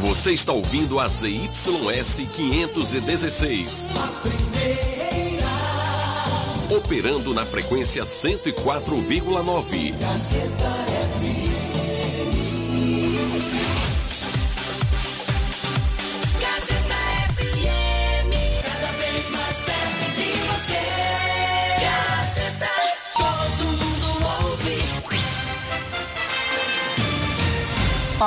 Você está ouvindo a ZYS 516. Operando na frequência 104,9. Gazeta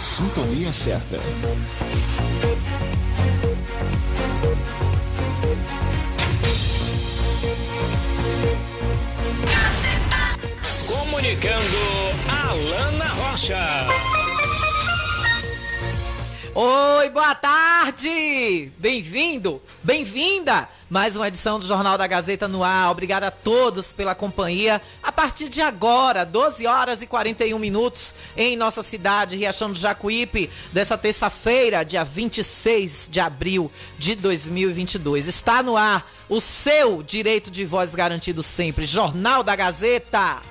Sintonia certa. Comunicando Alana Rocha. Oi, boa tarde! Bem-vindo, bem-vinda! Mais uma edição do Jornal da Gazeta no ar. Obrigado a todos pela companhia. A partir de agora, 12 horas e 41 minutos, em nossa cidade, Riachão do Jacuípe, dessa terça-feira, dia 26 de abril de 2022. Está no ar o seu direito de voz garantido sempre. Jornal da Gazeta.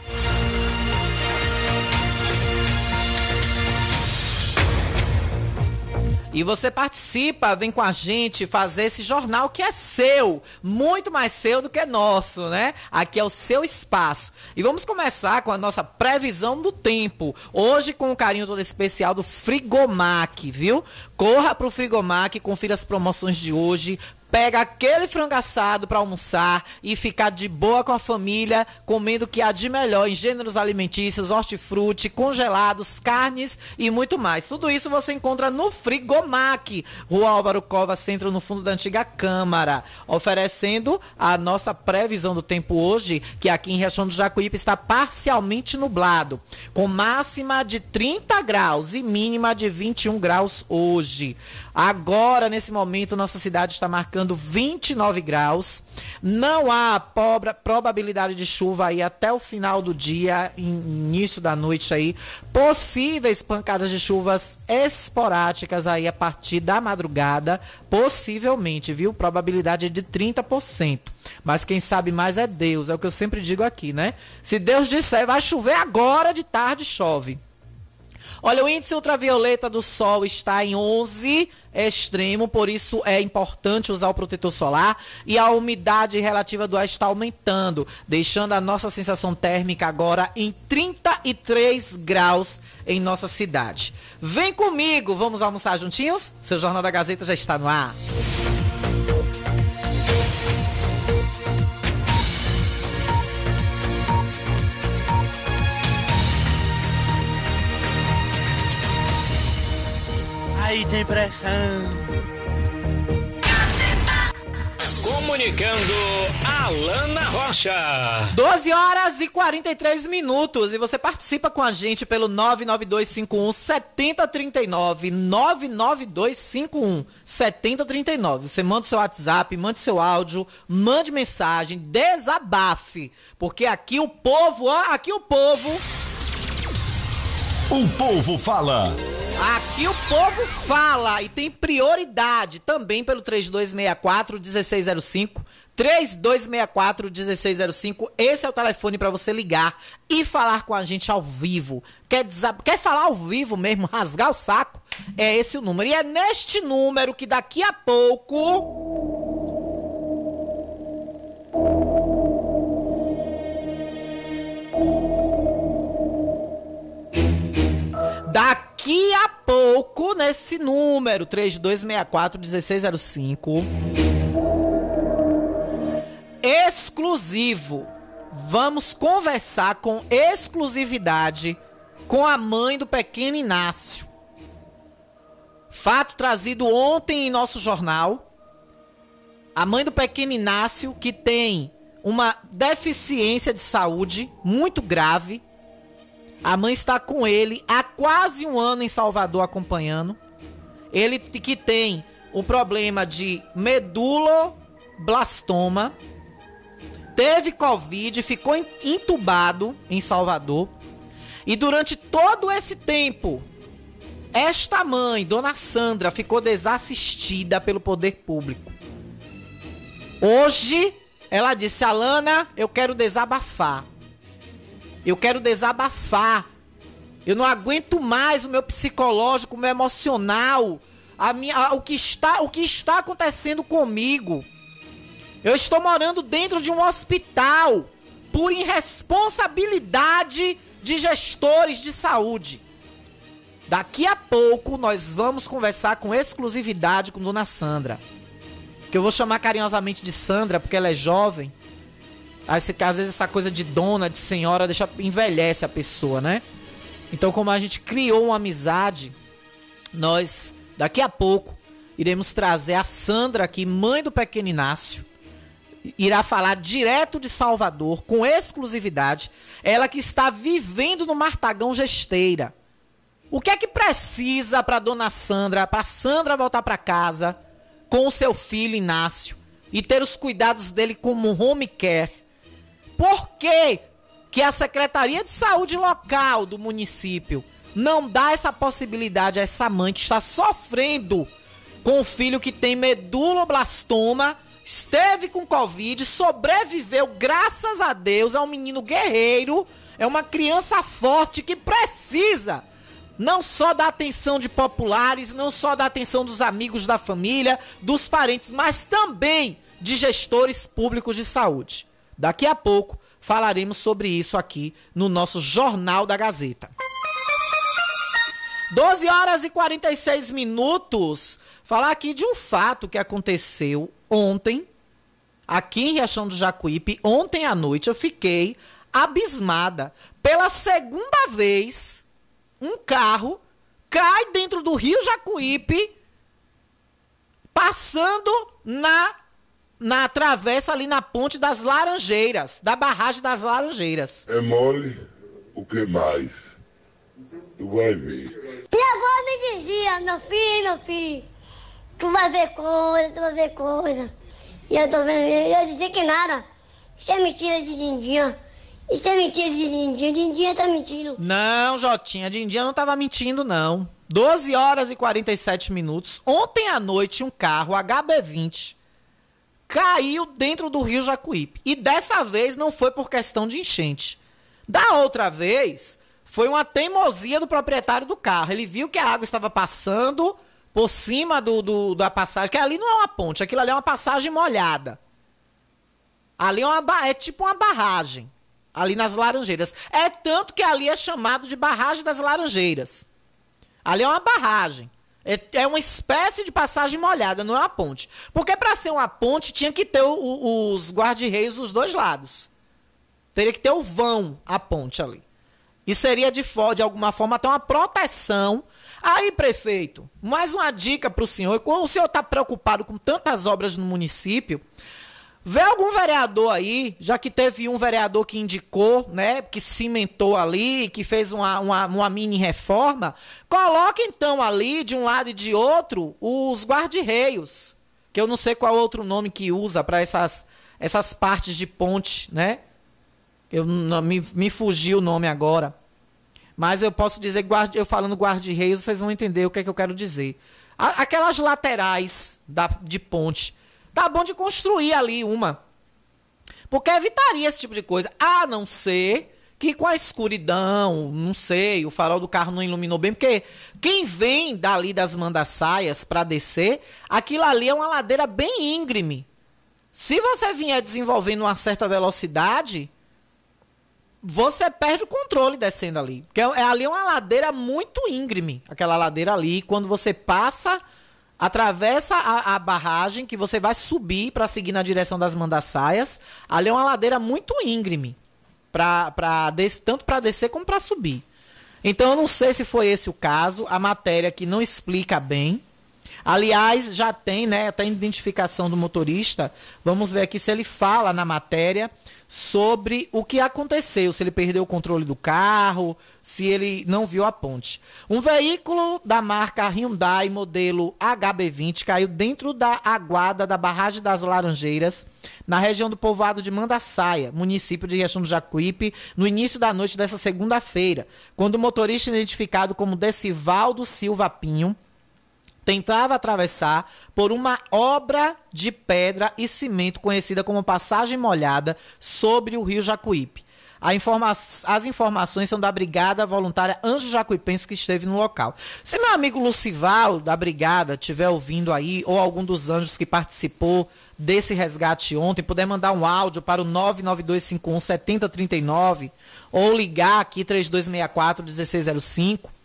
E você participa, vem com a gente fazer esse jornal que é seu, muito mais seu do que nosso, né? Aqui é o seu espaço. E vamos começar com a nossa previsão do tempo. Hoje com o carinho todo especial do Frigomac, viu? Corra pro Frigomac, confira as promoções de hoje, pega aquele frango assado para almoçar e ficar de boa com a família, comendo o que há de melhor em gêneros alimentícios, hortifruti, congelados, carnes e muito mais. Tudo isso você encontra no Frigomac, Rua Álvaro Cova, centro no fundo da antiga Câmara, oferecendo a nossa previsão do tempo hoje, que aqui em Riachão do Jacuípe está parcialmente nublado, com máxima de 30 graus e mínima de 21 graus hoje. Agora, nesse momento, nossa cidade está marcando 29 graus. Não há probabilidade de chuva aí até o final do dia, início da noite aí. Possíveis pancadas de chuvas esporádicas aí a partir da madrugada, possivelmente, viu? Probabilidade de 30%. Mas quem sabe mais é Deus, é o que eu sempre digo aqui, né? Se Deus disser vai chover agora, de tarde chove. Olha, o índice ultravioleta do sol está em 11 extremo, por isso é importante usar o protetor solar e a umidade relativa do ar está aumentando, deixando a nossa sensação térmica agora em 33 graus em nossa cidade. Vem comigo, vamos almoçar juntinhos? Seu Jornal da Gazeta já está no ar. Aí tem pressão. Comunicando Alana Rocha. 12 horas e 43 minutos. E você participa com a gente pelo 99251 7039. 99251 7039. Você manda seu WhatsApp, mande seu áudio, mande mensagem, desabafe. Porque aqui o povo, ó, aqui o povo. O povo fala. Aqui o povo fala e tem prioridade também pelo 3264 1605. 3264 1605. Esse é o telefone para você ligar e falar com a gente ao vivo. Quer, Quer falar ao vivo mesmo, rasgar o saco? É esse o número. E é neste número que daqui a pouco. Daqui a pouco, nesse número, 3264-1605, exclusivo, vamos conversar com exclusividade com a mãe do pequeno Inácio. Fato trazido ontem em nosso jornal. a mãe do pequeno Inácio, que tem uma deficiência de saúde muito grave. A mãe está com ele há quase um ano em Salvador acompanhando. Ele que tem o problema de meduloblastoma, teve Covid, ficou entubado em Salvador. E durante todo esse tempo, esta mãe, Dona Sandra, ficou desassistida pelo poder público. Hoje, ela disse: Alana, eu quero desabafar. Eu quero desabafar. Eu não aguento mais o meu psicológico, o meu emocional, a minha, a, o, que está, o que está acontecendo comigo. Eu estou morando dentro de um hospital por irresponsabilidade de gestores de saúde. Daqui a pouco nós vamos conversar com exclusividade com Dona Sandra. Que eu vou chamar carinhosamente de Sandra porque ela é jovem. Às vezes essa coisa de dona, de senhora, deixa envelhece a pessoa, né? Então, como a gente criou uma amizade, nós daqui a pouco iremos trazer a Sandra aqui, mãe do pequeno Inácio, irá falar direto de Salvador, com exclusividade. Ela que está vivendo no Martagão Gesteira. O que é que precisa para dona Sandra, para Sandra voltar para casa com o seu filho Inácio e ter os cuidados dele como home care? Por que, que a Secretaria de Saúde local do município não dá essa possibilidade a essa mãe que está sofrendo com o filho que tem meduloblastoma esteve com Covid, sobreviveu, graças a Deus, é um menino guerreiro, é uma criança forte que precisa não só da atenção de populares, não só da atenção dos amigos da família, dos parentes, mas também de gestores públicos de saúde. Daqui a pouco falaremos sobre isso aqui no nosso Jornal da Gazeta. 12 horas e 46 minutos. Falar aqui de um fato que aconteceu ontem, aqui em Riachão do Jacuípe, ontem à noite, eu fiquei abismada. Pela segunda vez, um carro cai dentro do rio Jacuípe, passando na na travessa ali na ponte das Laranjeiras, da barragem das Laranjeiras. É mole, o que mais? Tu vai ver. Minha avó me dizia, meu filho, meu filho, tu vai ver coisa, tu vai ver coisa. E eu tô vendo, eu dizia que nada. Isso é mentira de Dindinha. Isso é mentira de Dindinha. Dindinha tá mentindo. Não, Jotinha, Dindinha não tava mentindo, não. 12 horas e 47 minutos. Ontem à noite, um carro HB20 caiu dentro do rio Jacuípe. E dessa vez não foi por questão de enchente. Da outra vez, foi uma teimosia do proprietário do carro. Ele viu que a água estava passando por cima do, do, da passagem, que ali não é uma ponte, aquilo ali é uma passagem molhada. Ali é, uma, é tipo uma barragem, ali nas Laranjeiras. É tanto que ali é chamado de barragem das Laranjeiras. Ali é uma barragem. É, é uma espécie de passagem molhada, não é uma ponte. Porque para ser uma ponte tinha que ter o, o, os guarda-reios dos dois lados. Teria que ter o vão, a ponte ali. E seria de, de alguma forma até uma proteção Aí, prefeito, mais uma dica para o senhor. Quando o senhor está preocupado com tantas obras no município, vê algum vereador aí, já que teve um vereador que indicou, né, que cimentou ali, que fez uma, uma, uma mini reforma, coloque então ali, de um lado e de outro, os guarda-reios. Que eu não sei qual outro nome que usa para essas, essas partes de ponte, né? Eu, me, me fugiu o nome agora. Mas eu posso dizer, guarde, eu falando guarda-reis, vocês vão entender o que é que eu quero dizer. Aquelas laterais da, de ponte. Tá bom de construir ali uma. Porque evitaria esse tipo de coisa. A não ser que com a escuridão, não sei, o farol do carro não iluminou bem, porque quem vem dali das mandaçaias para descer, aquilo ali é uma ladeira bem íngreme. Se você vier desenvolvendo uma certa velocidade, você perde o controle descendo ali. Porque é, ali é uma ladeira muito íngreme, aquela ladeira ali. Quando você passa, atravessa a, a barragem, que você vai subir para seguir na direção das mandaçaias, ali é uma ladeira muito íngreme. Pra, pra des, tanto para descer como para subir. Então eu não sei se foi esse o caso, a matéria que não explica bem. Aliás, já tem, né, até identificação do motorista. Vamos ver aqui se ele fala na matéria sobre o que aconteceu, se ele perdeu o controle do carro, se ele não viu a ponte. Um veículo da marca Hyundai modelo HB20 caiu dentro da aguada da barragem das Laranjeiras, na região do povoado de Mandaçaia, município de Riachão do Jacuípe, no início da noite dessa segunda-feira, quando o motorista identificado como Decivaldo Silva Pinho tentava atravessar por uma obra de pedra e cimento conhecida como passagem molhada sobre o rio Jacuípe. Informa as informações são da Brigada Voluntária Anjo Jacuipense que esteve no local. Se meu amigo Lucival, da Brigada, estiver ouvindo aí, ou algum dos anjos que participou desse resgate ontem, puder mandar um áudio para o 99251 7039 ou ligar aqui 3264 1605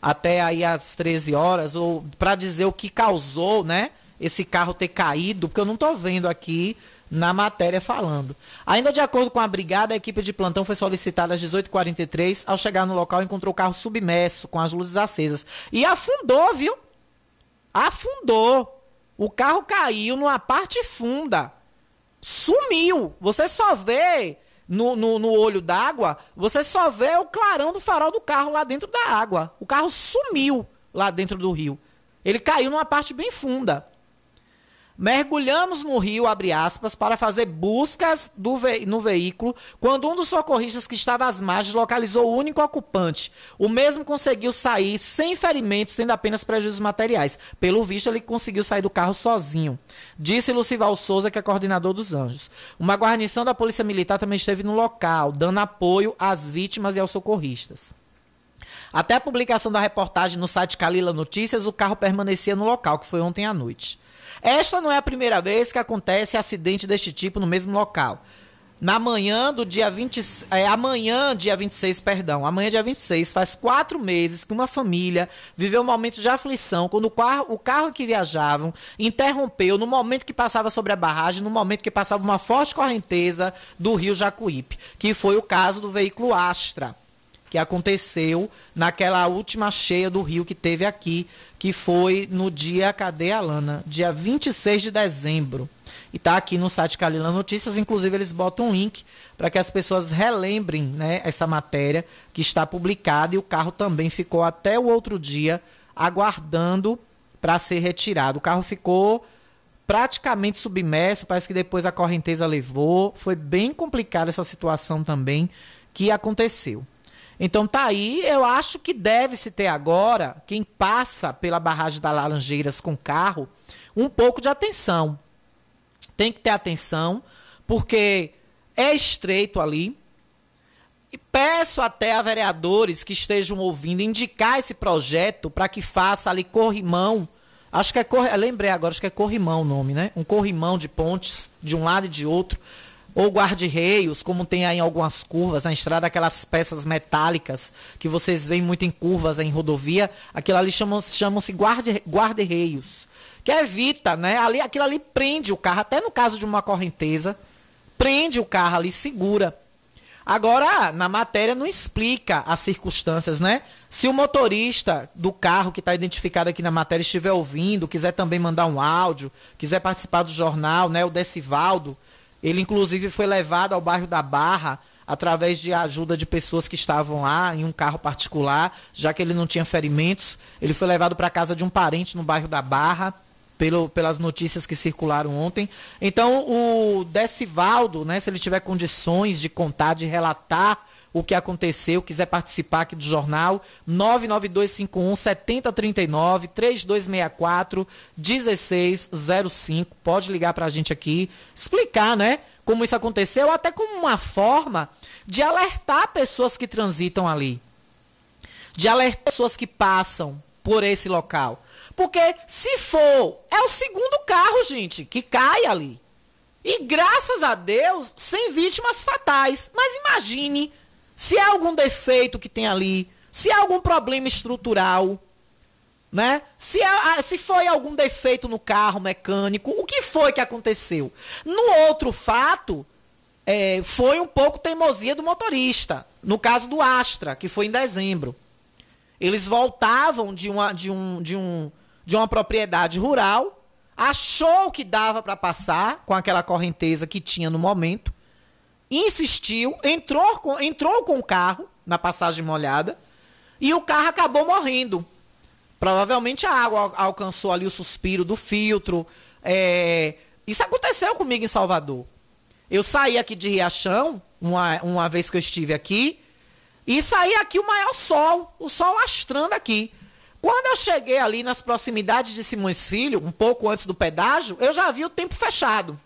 até aí às 13 horas, ou para dizer o que causou, né, esse carro ter caído, porque eu não estou vendo aqui na matéria falando. Ainda de acordo com a brigada, a equipe de plantão foi solicitada às 18h43. Ao chegar no local, encontrou o carro submerso, com as luzes acesas. E afundou, viu? Afundou. O carro caiu numa parte funda. Sumiu. Você só vê no, no, no olho d'água, você só vê o clarão do farol do carro lá dentro da água. O carro sumiu lá dentro do rio. Ele caiu numa parte bem funda. Mergulhamos no rio, abre aspas, para fazer buscas ve no veículo, quando um dos socorristas que estava às margens localizou o único ocupante. O mesmo conseguiu sair sem ferimentos, tendo apenas prejuízos materiais. Pelo visto, ele conseguiu sair do carro sozinho. Disse Lucival Souza, que é coordenador dos Anjos. Uma guarnição da Polícia Militar também esteve no local, dando apoio às vítimas e aos socorristas. Até a publicação da reportagem no site Calila Notícias, o carro permanecia no local, que foi ontem à noite. Esta não é a primeira vez que acontece acidente deste tipo no mesmo local. Na manhã do dia 20, é, amanhã, dia 26, perdão, amanhã, dia 26, faz quatro meses que uma família viveu um momento de aflição quando o carro, o carro que viajavam interrompeu no momento que passava sobre a barragem, no momento que passava uma forte correnteza do rio Jacuípe, que foi o caso do veículo Astra que aconteceu naquela última cheia do rio que teve aqui, que foi no dia, cadê a Lana? Dia 26 de dezembro. E tá aqui no site Calila Notícias, inclusive eles botam um link para que as pessoas relembrem né, essa matéria que está publicada e o carro também ficou até o outro dia aguardando para ser retirado. O carro ficou praticamente submerso, parece que depois a correnteza levou. Foi bem complicada essa situação também que aconteceu. Então tá aí, eu acho que deve se ter agora, quem passa pela barragem da Laranjeiras com carro, um pouco de atenção. Tem que ter atenção, porque é estreito ali. E peço até a vereadores que estejam ouvindo indicar esse projeto para que faça ali corrimão. Acho que é corrimão, lembrei agora, acho que é corrimão o nome, né? Um corrimão de pontes de um lado e de outro ou guarda-reios, como tem aí em algumas curvas na estrada, aquelas peças metálicas que vocês veem muito em curvas em rodovia, aquilo ali chamam-se chamam guarda-reios, que evita, né? Ali, aquilo ali prende o carro, até no caso de uma correnteza, prende o carro ali, segura. Agora, na matéria não explica as circunstâncias, né? Se o motorista do carro que está identificado aqui na matéria estiver ouvindo, quiser também mandar um áudio, quiser participar do jornal, né? O Decivaldo, ele, inclusive, foi levado ao bairro da Barra através de ajuda de pessoas que estavam lá em um carro particular, já que ele não tinha ferimentos. Ele foi levado para a casa de um parente no bairro da Barra, pelo, pelas notícias que circularam ontem. Então, o Decivaldo, né, se ele tiver condições de contar, de relatar o que aconteceu, quiser participar aqui do jornal, 99251 7039 3264 1605. Pode ligar para a gente aqui, explicar, né, como isso aconteceu, até como uma forma de alertar pessoas que transitam ali. De alertar pessoas que passam por esse local. Porque se for, é o segundo carro, gente, que cai ali. E graças a Deus, sem vítimas fatais. Mas imagine se há algum defeito que tem ali, se há algum problema estrutural, né? Se, há, se foi algum defeito no carro mecânico, o que foi que aconteceu? No outro fato, é, foi um pouco teimosia do motorista. No caso do Astra, que foi em dezembro. Eles voltavam de, uma, de, um, de, um, de uma propriedade rural, achou que dava para passar com aquela correnteza que tinha no momento, insistiu, entrou com, entrou com o carro na passagem molhada e o carro acabou morrendo. Provavelmente a água alcançou ali o suspiro do filtro. É... Isso aconteceu comigo em Salvador. Eu saí aqui de Riachão, uma, uma vez que eu estive aqui, e saí aqui o maior sol, o sol lastrando aqui. Quando eu cheguei ali nas proximidades de Simões Filho, um pouco antes do pedágio, eu já vi o tempo fechado.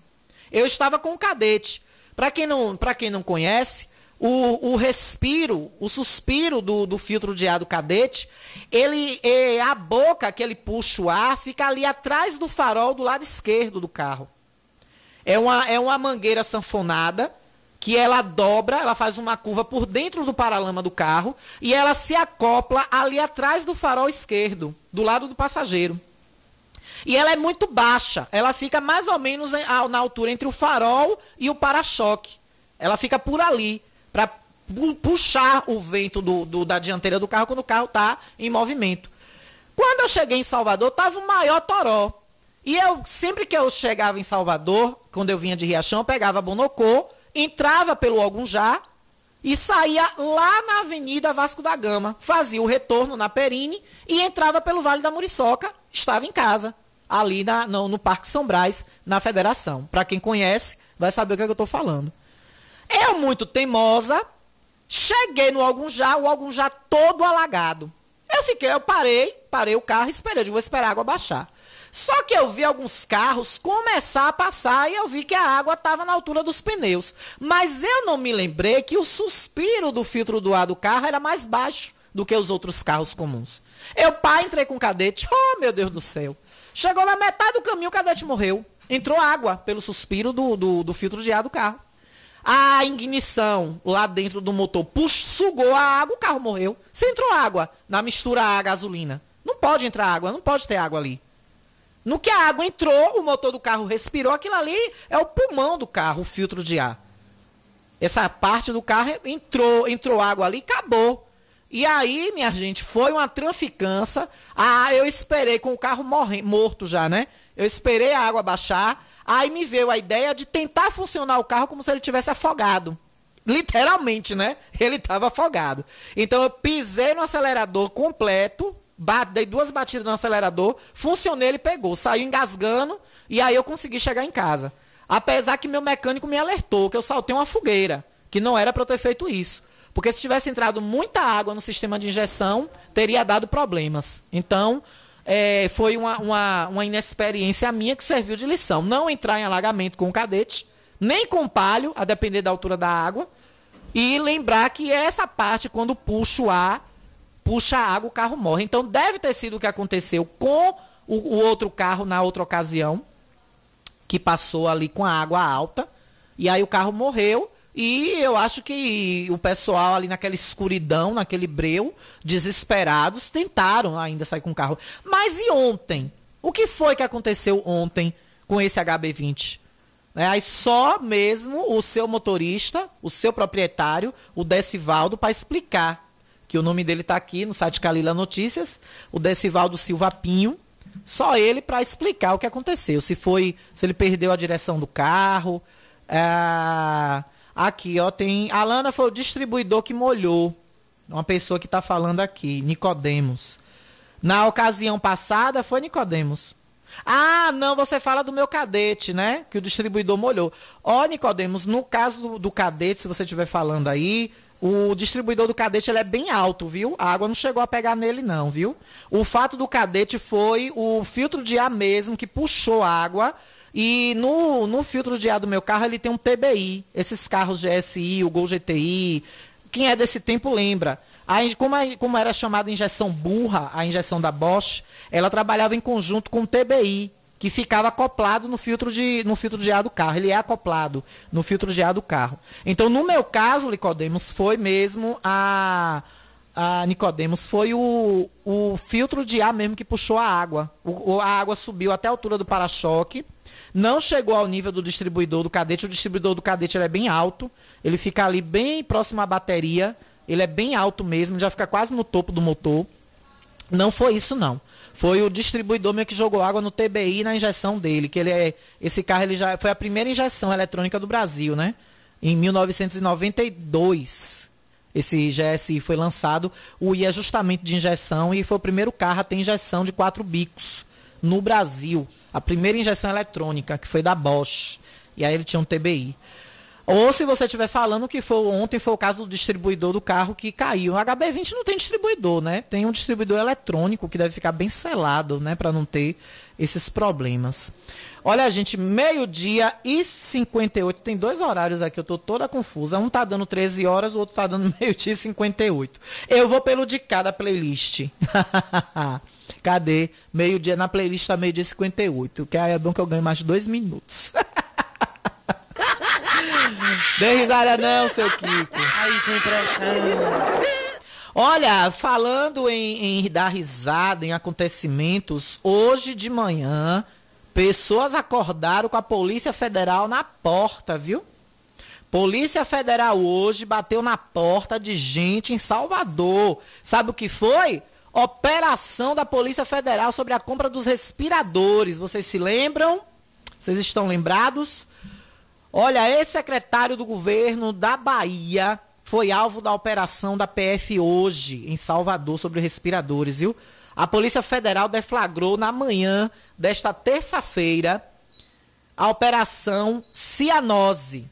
Eu estava com o cadete. Para quem, não, quem não conhece, o, o respiro, o suspiro do, do filtro de ar do cadete, ele, é, a boca que ele puxa o ar fica ali atrás do farol do lado esquerdo do carro. É uma, é uma mangueira sanfonada que ela dobra, ela faz uma curva por dentro do paralama do carro e ela se acopla ali atrás do farol esquerdo, do lado do passageiro. E ela é muito baixa, ela fica mais ou menos na altura entre o farol e o para-choque. Ela fica por ali para puxar o vento do, do, da dianteira do carro quando o carro está em movimento. Quando eu cheguei em Salvador, estava o maior toró. E eu, sempre que eu chegava em Salvador, quando eu vinha de Riachão, eu pegava Bonocô, entrava pelo Algunjá e saía lá na Avenida Vasco da Gama, fazia o retorno na Perine e entrava pelo Vale da Muriçoca, estava em casa, ali na, no, no Parque São Brás, na Federação. Para quem conhece, vai saber o que, é que eu estou falando. Eu, muito teimosa, cheguei no algum já, o algum já todo alagado. Eu fiquei, eu parei, parei o carro e esperei, eu vou esperar a água baixar. Só que eu vi alguns carros começar a passar e eu vi que a água estava na altura dos pneus. Mas eu não me lembrei que o suspiro do filtro do ar do carro era mais baixo do que os outros carros comuns. Eu, pá, entrei com o cadete. Oh, meu Deus do céu. Chegou na metade do caminho, o cadete morreu. Entrou água pelo suspiro do, do, do filtro de ar do carro. A ignição lá dentro do motor puxou, sugou a água, o carro morreu. Se entrou água na mistura a gasolina. Não pode entrar água, não pode ter água ali. No que a água entrou, o motor do carro respirou, aquilo ali é o pulmão do carro, o filtro de ar. Essa parte do carro entrou, entrou água ali, acabou. E aí, minha gente, foi uma traficância. Ah, eu esperei com o carro morre, morto já, né? Eu esperei a água baixar. Aí me veio a ideia de tentar funcionar o carro como se ele tivesse afogado. Literalmente, né? Ele estava afogado. Então eu pisei no acelerador completo, dei duas batidas no acelerador, funcionei, ele pegou, saiu engasgando e aí eu consegui chegar em casa. Apesar que meu mecânico me alertou que eu saltei uma fogueira, que não era para eu ter feito isso. Porque se tivesse entrado muita água no sistema de injeção, teria dado problemas. Então, é, foi uma, uma, uma inexperiência minha que serviu de lição. Não entrar em alagamento com o cadete, nem com palho, a depender da altura da água. E lembrar que essa parte, quando puxa o ar, puxa a água, o carro morre. Então deve ter sido o que aconteceu com o, o outro carro na outra ocasião, que passou ali com a água alta. E aí o carro morreu. E eu acho que o pessoal ali naquela escuridão, naquele breu, desesperados, tentaram ainda sair com o carro. Mas e ontem? O que foi que aconteceu ontem com esse HB20? É, aí só mesmo o seu motorista, o seu proprietário, o Decivaldo, para explicar. Que o nome dele está aqui no site Calila Notícias, o Decivaldo Silva Pinho. Só ele para explicar o que aconteceu. Se foi, se ele perdeu a direção do carro. É Aqui, ó, tem. A Lana foi o distribuidor que molhou. Uma pessoa que está falando aqui, Nicodemos. Na ocasião passada foi Nicodemos. Ah, não, você fala do meu cadete, né? Que o distribuidor molhou. Ó, Nicodemos, no caso do, do cadete, se você estiver falando aí, o distribuidor do cadete ele é bem alto, viu? A água não chegou a pegar nele, não, viu? O fato do cadete foi o filtro de ar mesmo que puxou água e no, no filtro de ar do meu carro ele tem um TBI. Esses carros GSI, o Gol GTI, quem é desse tempo lembra. A, como, a, como era chamada injeção burra, a injeção da Bosch, ela trabalhava em conjunto com o TBI, que ficava acoplado no filtro, de, no filtro de ar do carro. Ele é acoplado no filtro de ar do carro. Então, no meu caso, Nicodemos, foi mesmo a, a Nicodemos, foi o, o filtro de ar mesmo que puxou a água. O, a água subiu até a altura do para-choque não chegou ao nível do distribuidor do cadete. O distribuidor do cadete é bem alto. Ele fica ali bem próximo à bateria. Ele é bem alto mesmo, já fica quase no topo do motor. Não foi isso, não. Foi o distribuidor meu que jogou água no TBI na injeção dele, que ele é. Esse carro ele já foi a primeira injeção eletrônica do Brasil, né? Em 1992. Esse GSI foi lançado. O I é justamente de injeção e foi o primeiro carro a ter injeção de quatro bicos no Brasil. A primeira injeção eletrônica, que foi da Bosch. E aí ele tinha um TBI. Ou se você estiver falando que foi ontem foi o caso do distribuidor do carro que caiu. O HB20 não tem distribuidor, né? Tem um distribuidor eletrônico que deve ficar bem selado, né, para não ter esses problemas. Olha, gente, meio-dia e 58. Tem dois horários aqui, eu tô toda confusa. Um tá dando 13 horas, o outro tá dando meio-dia e 58. Eu vou pelo de cada playlist. Cadê? Meio-dia na playlist tá meio-dia e 58. Que aí é bom que eu ganho mais dois minutos. Dê risada não, seu Kiko. Aí tem pressão. Olha, falando em, em dar risada em acontecimentos, hoje de manhã, pessoas acordaram com a Polícia Federal na porta, viu? Polícia Federal hoje bateu na porta de gente em Salvador. Sabe o que foi? Operação da Polícia Federal sobre a compra dos respiradores. Vocês se lembram? Vocês estão lembrados? Olha, ex-secretário do governo da Bahia foi alvo da operação da PF hoje, em Salvador, sobre respiradores, viu? A Polícia Federal deflagrou na manhã desta terça-feira a operação Cianose,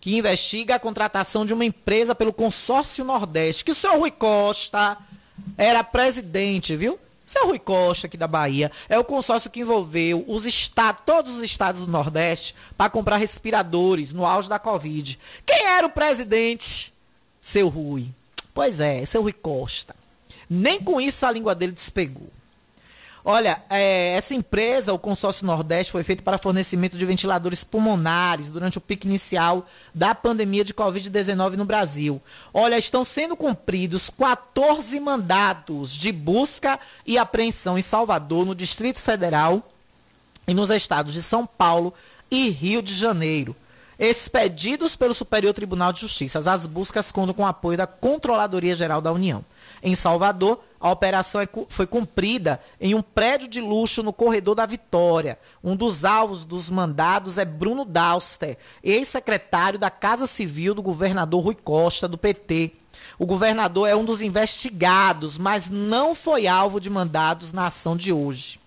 que investiga a contratação de uma empresa pelo consórcio Nordeste, que o senhor Rui Costa era presidente, viu? Seu Rui Costa, aqui da Bahia, é o consórcio que envolveu os estados, todos os estados do Nordeste para comprar respiradores no auge da Covid. Quem era o presidente? Seu Rui. Pois é, seu Rui Costa. Nem com isso a língua dele despegou. Olha, é, essa empresa, o Consórcio Nordeste, foi feito para fornecimento de ventiladores pulmonares durante o pico inicial da pandemia de Covid-19 no Brasil. Olha, estão sendo cumpridos 14 mandatos de busca e apreensão em Salvador, no Distrito Federal e nos estados de São Paulo e Rio de Janeiro. Expedidos pelo Superior Tribunal de Justiça, as buscas contam com o apoio da Controladoria Geral da União. Em Salvador, a operação é foi cumprida em um prédio de luxo no corredor da Vitória. Um dos alvos dos mandados é Bruno Dauster, ex-secretário da Casa Civil do governador Rui Costa, do PT. O governador é um dos investigados, mas não foi alvo de mandados na ação de hoje.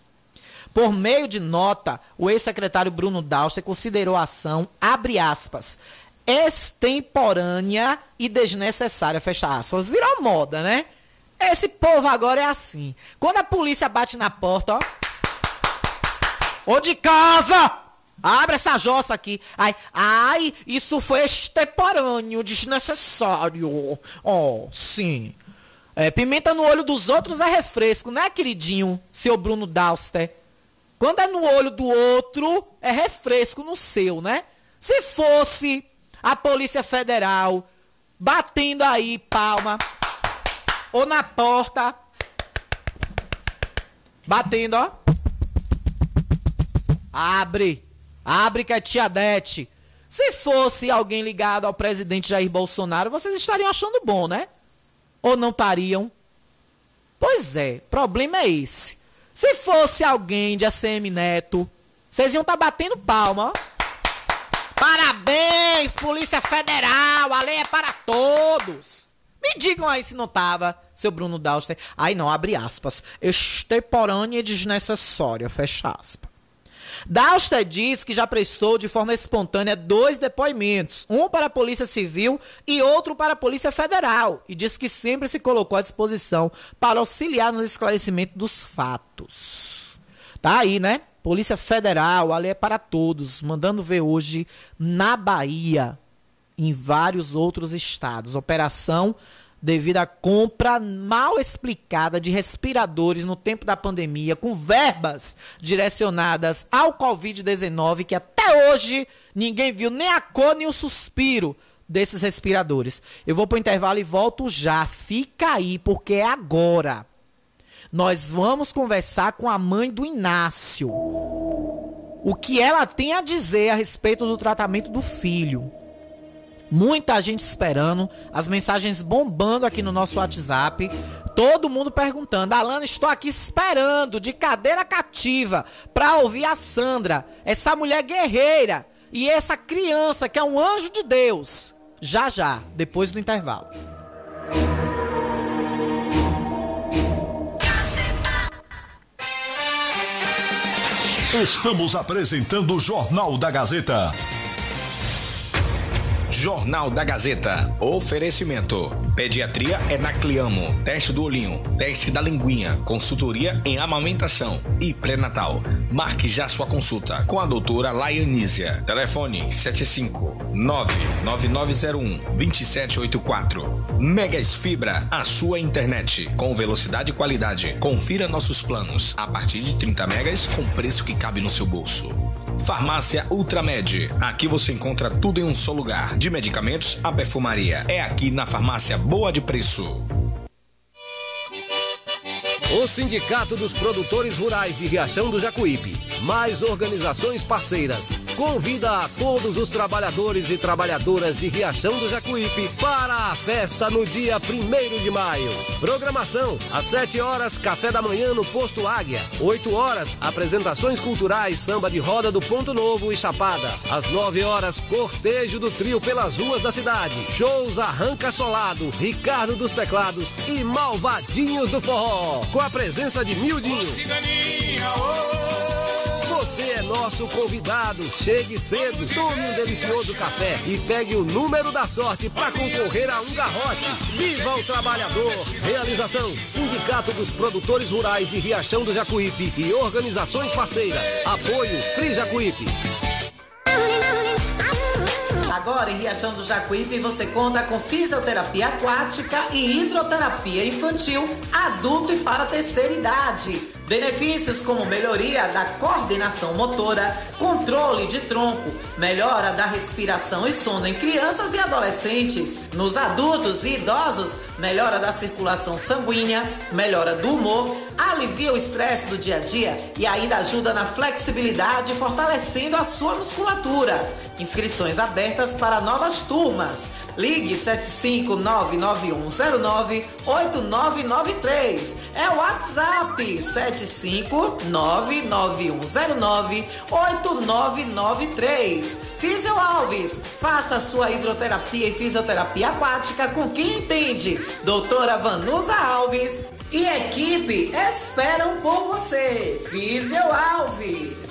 Por meio de nota, o ex-secretário Bruno Dauster considerou a ação, abre aspas, extemporânea e desnecessária, fecha aspas. Virou moda, né? Esse povo agora é assim. Quando a polícia bate na porta, ó. Ô de casa! Abre essa jossa aqui. Ai, ai, isso foi extemporâneo, desnecessário. Ó, oh, sim. É, pimenta no olho dos outros é refresco, né, queridinho? Seu Bruno Dauster. Quando é no olho do outro, é refresco no seu, né? Se fosse a Polícia Federal batendo aí palma ou na porta, batendo, ó. Abre, abre que é tia Dete. Se fosse alguém ligado ao presidente Jair Bolsonaro, vocês estariam achando bom, né? Ou não estariam? Pois é, problema é esse. Se fosse alguém de ACM Neto, vocês iam estar tá batendo palma. Parabéns, Polícia Federal, a lei é para todos. Me digam aí se não tava, seu Bruno Dauster. Aí não, abre aspas. Extemporânea e desnecessária, fecha aspas. Dauster diz que já prestou de forma espontânea dois depoimentos, um para a Polícia Civil e outro para a Polícia Federal, e diz que sempre se colocou à disposição para auxiliar no esclarecimento dos fatos. Tá aí, né? Polícia Federal, a lei é para todos, mandando ver hoje na Bahia em vários outros estados. Operação devido à compra mal explicada de respiradores no tempo da pandemia, com verbas direcionadas ao Covid-19, que até hoje ninguém viu nem a cor nem o suspiro desses respiradores. Eu vou para o intervalo e volto já. Fica aí, porque é agora. Nós vamos conversar com a mãe do Inácio. O que ela tem a dizer a respeito do tratamento do filho. Muita gente esperando, as mensagens bombando aqui no nosso WhatsApp. Todo mundo perguntando. Alana, estou aqui esperando de cadeira cativa para ouvir a Sandra, essa mulher guerreira e essa criança que é um anjo de Deus. Já já, depois do intervalo. Estamos apresentando o Jornal da Gazeta. Jornal da Gazeta. Oferecimento. Pediatria é na Cliamo. Teste do olhinho. Teste da linguinha. Consultoria em amamentação e pré-natal. Marque já sua consulta com a doutora Laianísia. Telefone 75 99901 2784. Megas Fibra, a sua internet com velocidade e qualidade. Confira nossos planos a partir de 30 megas com preço que cabe no seu bolso. Farmácia Ultramed. Aqui você encontra tudo em um só lugar, de medicamentos a perfumaria. É aqui na Farmácia Boa de Preço. O Sindicato dos Produtores Rurais de Riachão do Jacuípe, mais organizações parceiras, convida a todos os trabalhadores e trabalhadoras de Riachão do Jacuípe para a festa no dia 1 de maio. Programação: às 7 horas, café da manhã no Posto Águia. 8 horas, apresentações culturais, samba de roda do Ponto Novo e Chapada. Às 9 horas, cortejo do trio pelas ruas da cidade. Shows Arranca Solado, Ricardo dos Teclados e Malvadinhos do Forró. Com a presença de Mildinho. Você é nosso convidado. Chegue cedo, tome um delicioso café e pegue o número da sorte para concorrer a um garrote. Viva o trabalhador! Realização: Sindicato dos Produtores Rurais de Riachão do Jacuípe e organizações parceiras. Apoio Free Jacuípe. Agora em Riachão do Jacuípe você conta com fisioterapia aquática e hidroterapia infantil, adulto e para terceira idade. Benefícios como melhoria da coordenação motora, controle de tronco, melhora da respiração e sono em crianças e adolescentes. Nos adultos e idosos, melhora da circulação sanguínea, melhora do humor, alivia o estresse do dia a dia e ainda ajuda na flexibilidade, fortalecendo a sua musculatura. Inscrições abertas para novas turmas. Ligue 75991098993. É o WhatsApp 75991098993. Físio Alves, faça sua hidroterapia e fisioterapia aquática com quem entende. Doutora Vanusa Alves e equipe esperam por você. Físio Alves.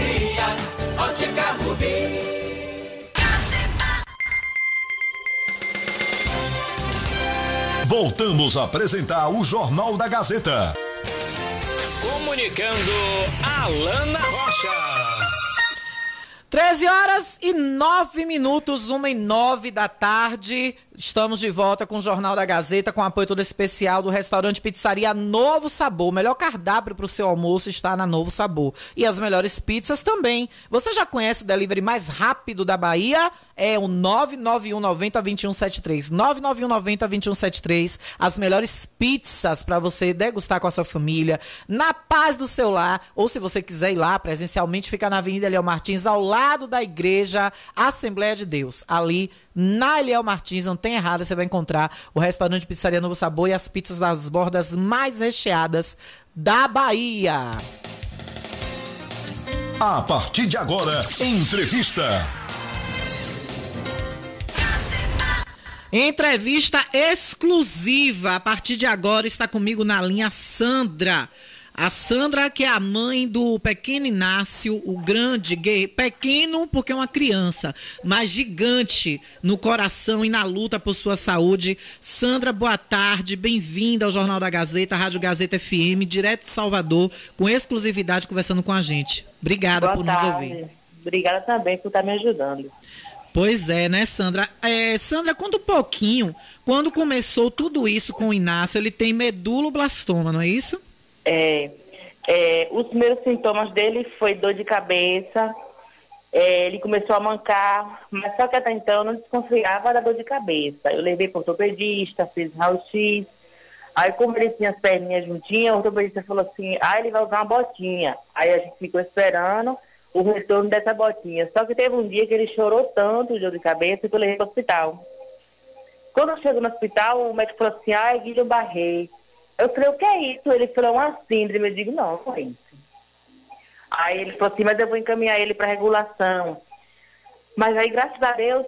Voltamos a apresentar o Jornal da Gazeta. Comunicando Alana Rocha. 13 horas e 9 minutos, 1 e 9 da tarde. Estamos de volta com o Jornal da Gazeta, com apoio todo especial do restaurante Pizzaria Novo Sabor. O melhor cardápio para o seu almoço está na Novo Sabor. E as melhores pizzas também. Você já conhece o delivery mais rápido da Bahia? É o 99190-2173. 99190-2173. As melhores pizzas para você degustar com a sua família, na paz do seu lar. Ou se você quiser ir lá presencialmente, fica na Avenida Leão Martins, ao lado da Igreja Assembleia de Deus. Ali na Eliel Martins, não tem errado, você vai encontrar o restaurante Pizzaria Novo Sabor e as pizzas das bordas mais recheadas da Bahia. A partir de agora, entrevista. Entrevista exclusiva. A partir de agora está comigo na linha Sandra. A Sandra, que é a mãe do pequeno Inácio, o grande gay, pequeno porque é uma criança, mas gigante no coração e na luta por sua saúde. Sandra, boa tarde, bem-vinda ao Jornal da Gazeta, Rádio Gazeta FM, direto de Salvador, com exclusividade conversando com a gente. Obrigada boa por tarde. nos ouvir. Obrigada também por estar me ajudando. Pois é, né, Sandra? É, Sandra, conta um pouquinho. Quando começou tudo isso com o Inácio, ele tem meduloblastoma, não é isso? É, é, os primeiros sintomas dele foi dor de cabeça, é, ele começou a mancar, mas só que até então eu não desconfiava da dor de cabeça. Eu levei para o ortopedista, fiz raio-x, aí como ele tinha as perninhas juntinhas, o ortopedista falou assim, ah, ele vai usar uma botinha. Aí a gente ficou esperando o retorno dessa botinha. Só que teve um dia que ele chorou tanto de dor de cabeça que eu levei para o hospital. Quando eu chego no hospital, o médico falou assim, ah, é Guilherme Barrei. Eu falei, o que é isso? Ele falou, uma síndrome. Eu digo, não, não é isso. Aí ele falou assim, mas eu vou encaminhar ele para regulação. Mas aí, graças a Deus,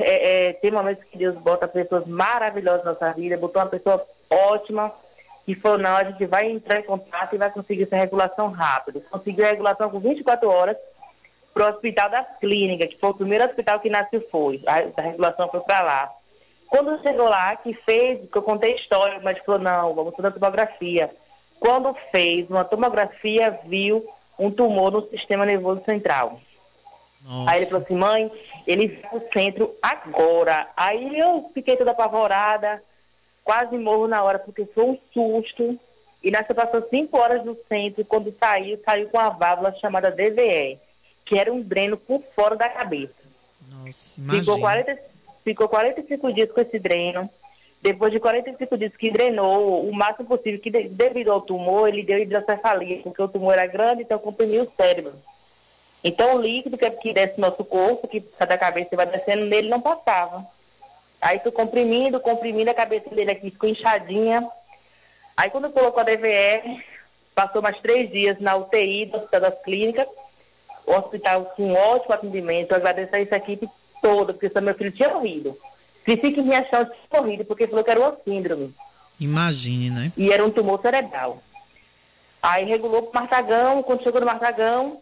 é, é, tem momentos que Deus bota pessoas maravilhosas na nossa vida, botou uma pessoa ótima, e falou, não, a gente vai entrar em contato e vai conseguir essa regulação rápido. Conseguiu a regulação com 24 horas para o Hospital das Clínicas, que foi o primeiro hospital que nasceu foi. A, a regulação foi para lá. Quando chegou lá, que fez, que eu contei a história, mas falou, não, vamos fazer a tomografia. Quando fez uma tomografia, viu um tumor no sistema nervoso central. Nossa. Aí ele falou assim, mãe, ele vai pro centro agora. Aí eu fiquei toda apavorada, quase morro na hora, porque foi um susto. E nessa passou cinco horas no centro, e quando saiu, saiu com a válvula chamada DVE, que era um dreno por fora da cabeça. Nossa, Ficou, imagina. 40, ficou 45 dias com esse dreno. Depois de 45 dias que drenou, o máximo possível, que de- devido ao tumor, ele deu hidrocefalia, porque o tumor era grande, então comprimiu o cérebro. Então o líquido que, que desce no nosso corpo, que sai da cabeça e vai descendo nele, não passava. Aí foi comprimindo, comprimindo, a cabeça dele aqui ficou inchadinha. Aí quando colocou a DVE, passou mais três dias na UTI do Hospital das Clínicas, o hospital com ótimo atendimento. Eu agradeço a essa equipe toda, porque meu filho tinha morrido. Se fique me achando, tinha morrido, porque falou que era uma síndrome. Imagine, né? E era um tumor cerebral. Aí regulou pro Martagão, quando chegou no Martagão,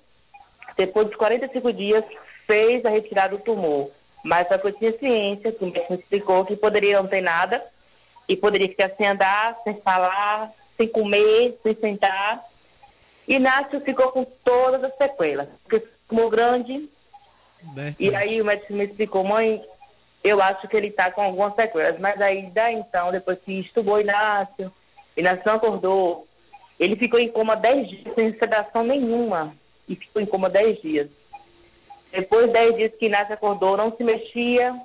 depois de 45 dias, fez a retirada do tumor. Mas só que eu tinha ciência, que o médico explicou que poderia não ter nada, e poderia ficar sem andar, sem falar, sem comer, sem sentar. E Nácio ficou com todas as sequelas, porque tumor grande, e aí o médico me explicou, mãe, eu acho que ele está com algumas sequelas. Mas aí, daí então, depois que estubou Inácio, Inácio não acordou. Ele ficou em coma 10 dias sem sedação nenhuma. E ficou em coma 10 dias. Depois de 10 dias que Inácio acordou, não se mexia.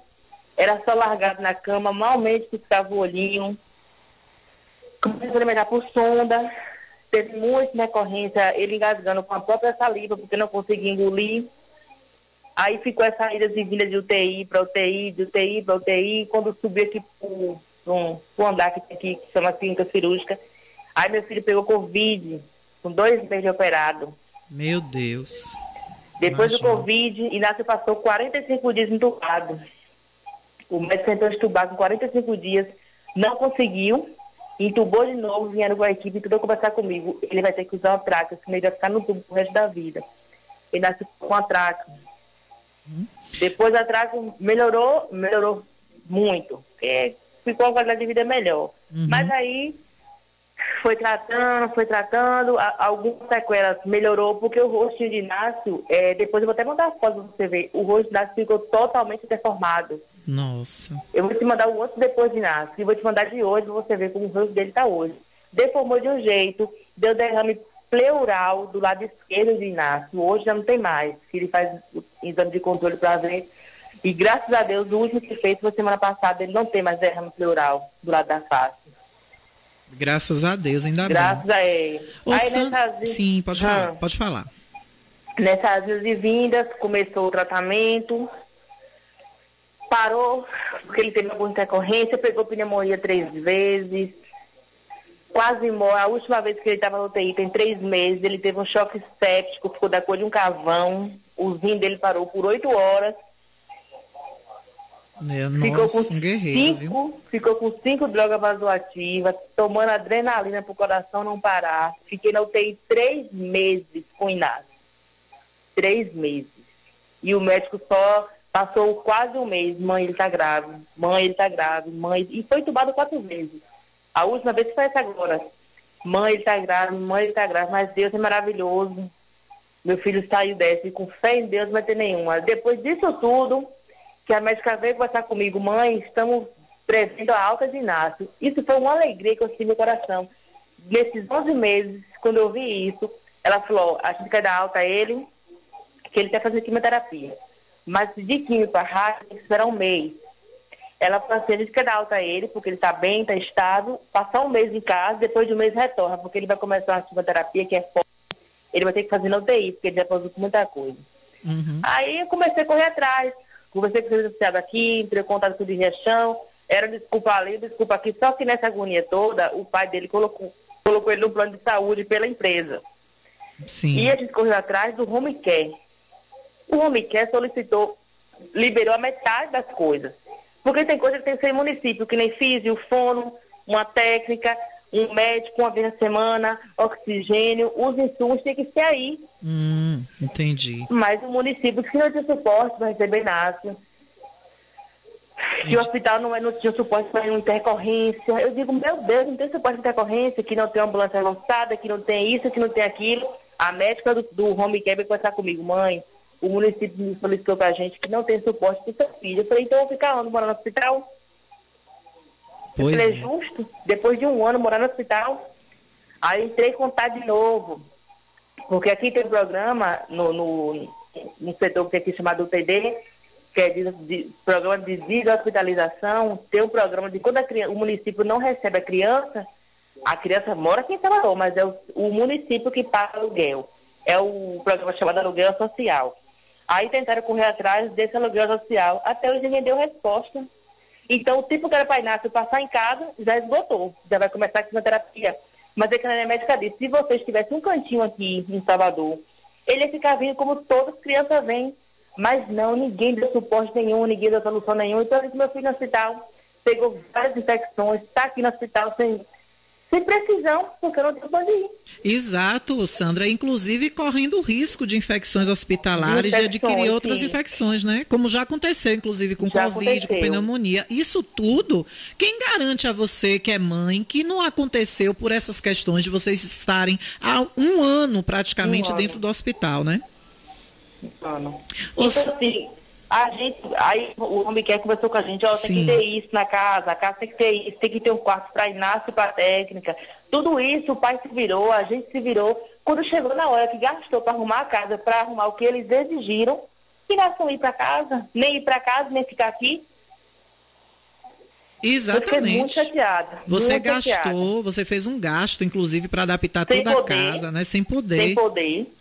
Era só largado na cama, malmente piscava o olhinho. Começou a alimentar por sonda. Teve muita recorrência, ele engasgando com a própria saliva, porque não conseguia engolir. Aí ficou essa ida de vinda de UTI para UTI, de UTI para UTI. Quando subi aqui para um, pro andar que tem aqui, que chama clínica cirúrgica, aí meu filho pegou Covid, com dois meses de operado. Meu Deus. Depois do Imagina. Covid, Inácio passou 45 dias entubado. O médico tentou entubar com 45 dias, não conseguiu, entubou de novo, vieram com a equipe e tentou conversar comigo. Ele vai ter que usar uma traca, senão ele vai ficar no tubo o resto da vida. Inácio com a traca. Depois a traca melhorou, melhorou muito. É, ficou a qualidade de vida melhor. Mas aí Foi tratando, foi tratando, a- algumas sequelas melhorou, porque o rosto de Inácio, é, depois eu vou até mandar a foto pra você ver, o rosto de Inácio ficou totalmente deformado. Nossa. Eu vou te mandar o outro depois de Inácio, e vou te mandar de hoje pra você ver como o rosto dele tá hoje. Deformou de um jeito, deu derrame pleural do lado esquerdo de Inácio. Hoje já não tem mais, que ele faz o exame de controle para ver. E graças a Deus, o último que fez foi semana passada, ele não tem mais derrame pleural do lado da face. Graças a Deus, ainda Graças bem. a ele. Aí San- nessas, Sim, pode Ah. falar, pode falar. nessas idas e vindas, começou o tratamento, parou, porque ele teve alguma intercorrência, pegou pneumonia três vezes, quase morre. A última vez que ele estava no UTI, tem três meses, ele teve um choque séptico, ficou da cor de um cavão, o rim dele parou por oito horas, É, ficou nossa, com um guerreiro, viu? cinco, ficou com cinco drogas vasoativas, tomando adrenalina pro coração não parar. Fiquei na UTI três meses com Inácio. Três meses. E o médico só passou quase um mês. Mãe, ele tá grave. Mãe, ele tá grave. Mãe, e foi entubado quatro vezes. A última vez foi essa agora. Mãe, ele tá grave. Mãe, ele tá grave. Mas Deus é maravilhoso. Meu filho saiu dessa e com fé em Deus não vai ter nenhuma. Depois disso tudo, que a médica veio conversar comigo, mãe, estamos prevendo a alta de Inácio. Isso foi uma alegria que eu senti no coração. Nesses 11 meses, quando eu vi isso, ela falou, a gente quer dar alta a ele, que ele quer fazer quimioterapia. Mas de quimio para rádio, tem que esperar um mês. Ela falou assim, a gente quer dar alta a ele, porque ele está bem, está estável, passar um mês em casa, depois de um mês retorna, porque ele vai começar uma quimioterapia que é forte. Ele vai ter que fazer na UTI, porque ele já passou por muita coisa. Aí eu comecei a correr atrás. Conversei com o associado aqui, entrei em contato com o de Riachão, era desculpa ali, desculpa aqui. Só que nessa agonia toda, o pai dele colocou, colocou ele no plano de saúde pela empresa. Sim. E a gente correu atrás do Home Care. O Home Care solicitou, liberou a metade das coisas. Porque tem coisa que tem que ser em município, que nem físio, fono, uma técnica, um médico uma vez na semana, oxigênio, os insumos tem que ser aí. Hum, entendi. Mas o município que não tinha suporte para receber Inácio. Que o hospital não, é- não tinha suporte para intercorrência. Eu digo, meu Deus, não tem suporte para intercorrência, que não tem ambulância avançada, que não tem isso, que não tem aquilo. A médica do, do home care veio conversar comigo, mãe, o município me solicitou para a gente que não tem suporte para o seu filho. Eu falei, então eu vou ficar onde? Morar no hospital? Eu Pois falei, é. justo, depois de um ano morar no hospital. Aí entrei em contato de novo. Porque aqui tem um programa no, no, no setor que é aqui chamado UTD, que é de, de- programa de deshospitalização, tem um programa de quando a criança, o município não recebe a criança, a criança mora aqui em Salvador, mas é o, o município que paga aluguel. É o programa chamado aluguel social. Aí tentaram correr atrás desse aluguel social, até hoje ninguém deu resposta. Então, o tipo que era para Inácio passar em casa já esgotou, já vai começar a quimioterapia. Mas a minha médica disse, se vocês tivessem um cantinho aqui em Salvador, ele ia ficar vindo como todas as crianças vêm. Mas não, ninguém deu suporte nenhum, ninguém deu solução nenhuma. Então, eu disse, meu filho no hospital, pegou várias infecções, está aqui no hospital sem, sem precisão, porque eu não tenho onde ir. Exato, Sandra. Inclusive correndo o risco de infecções hospitalares De e adquirir infecções, outras sim. infecções, né? Como já aconteceu, inclusive, com Já Covid, com aconteceu. pneumonia. Isso tudo, quem garante a você que é mãe que não aconteceu por essas questões de vocês estarem há um ano praticamente Um ano. dentro do hospital, né? Mano. Os- Então, assim, a gente, aí o homem quer conversou com a gente, ó, tem Sim. que ter isso na casa, a casa tem que ter isso, tem que ter um quarto para Inácio, para técnica. Tudo isso o pai se virou, a gente se virou. Quando chegou na hora que gastou para arrumar a casa, para arrumar o que eles exigiram, que não ir para casa, nem ir para casa, nem ficar aqui. Exatamente. Você gastou, chateada. você fez um gasto, inclusive, para adaptar Sem toda a poder. casa, né? Sem poder. sem poder.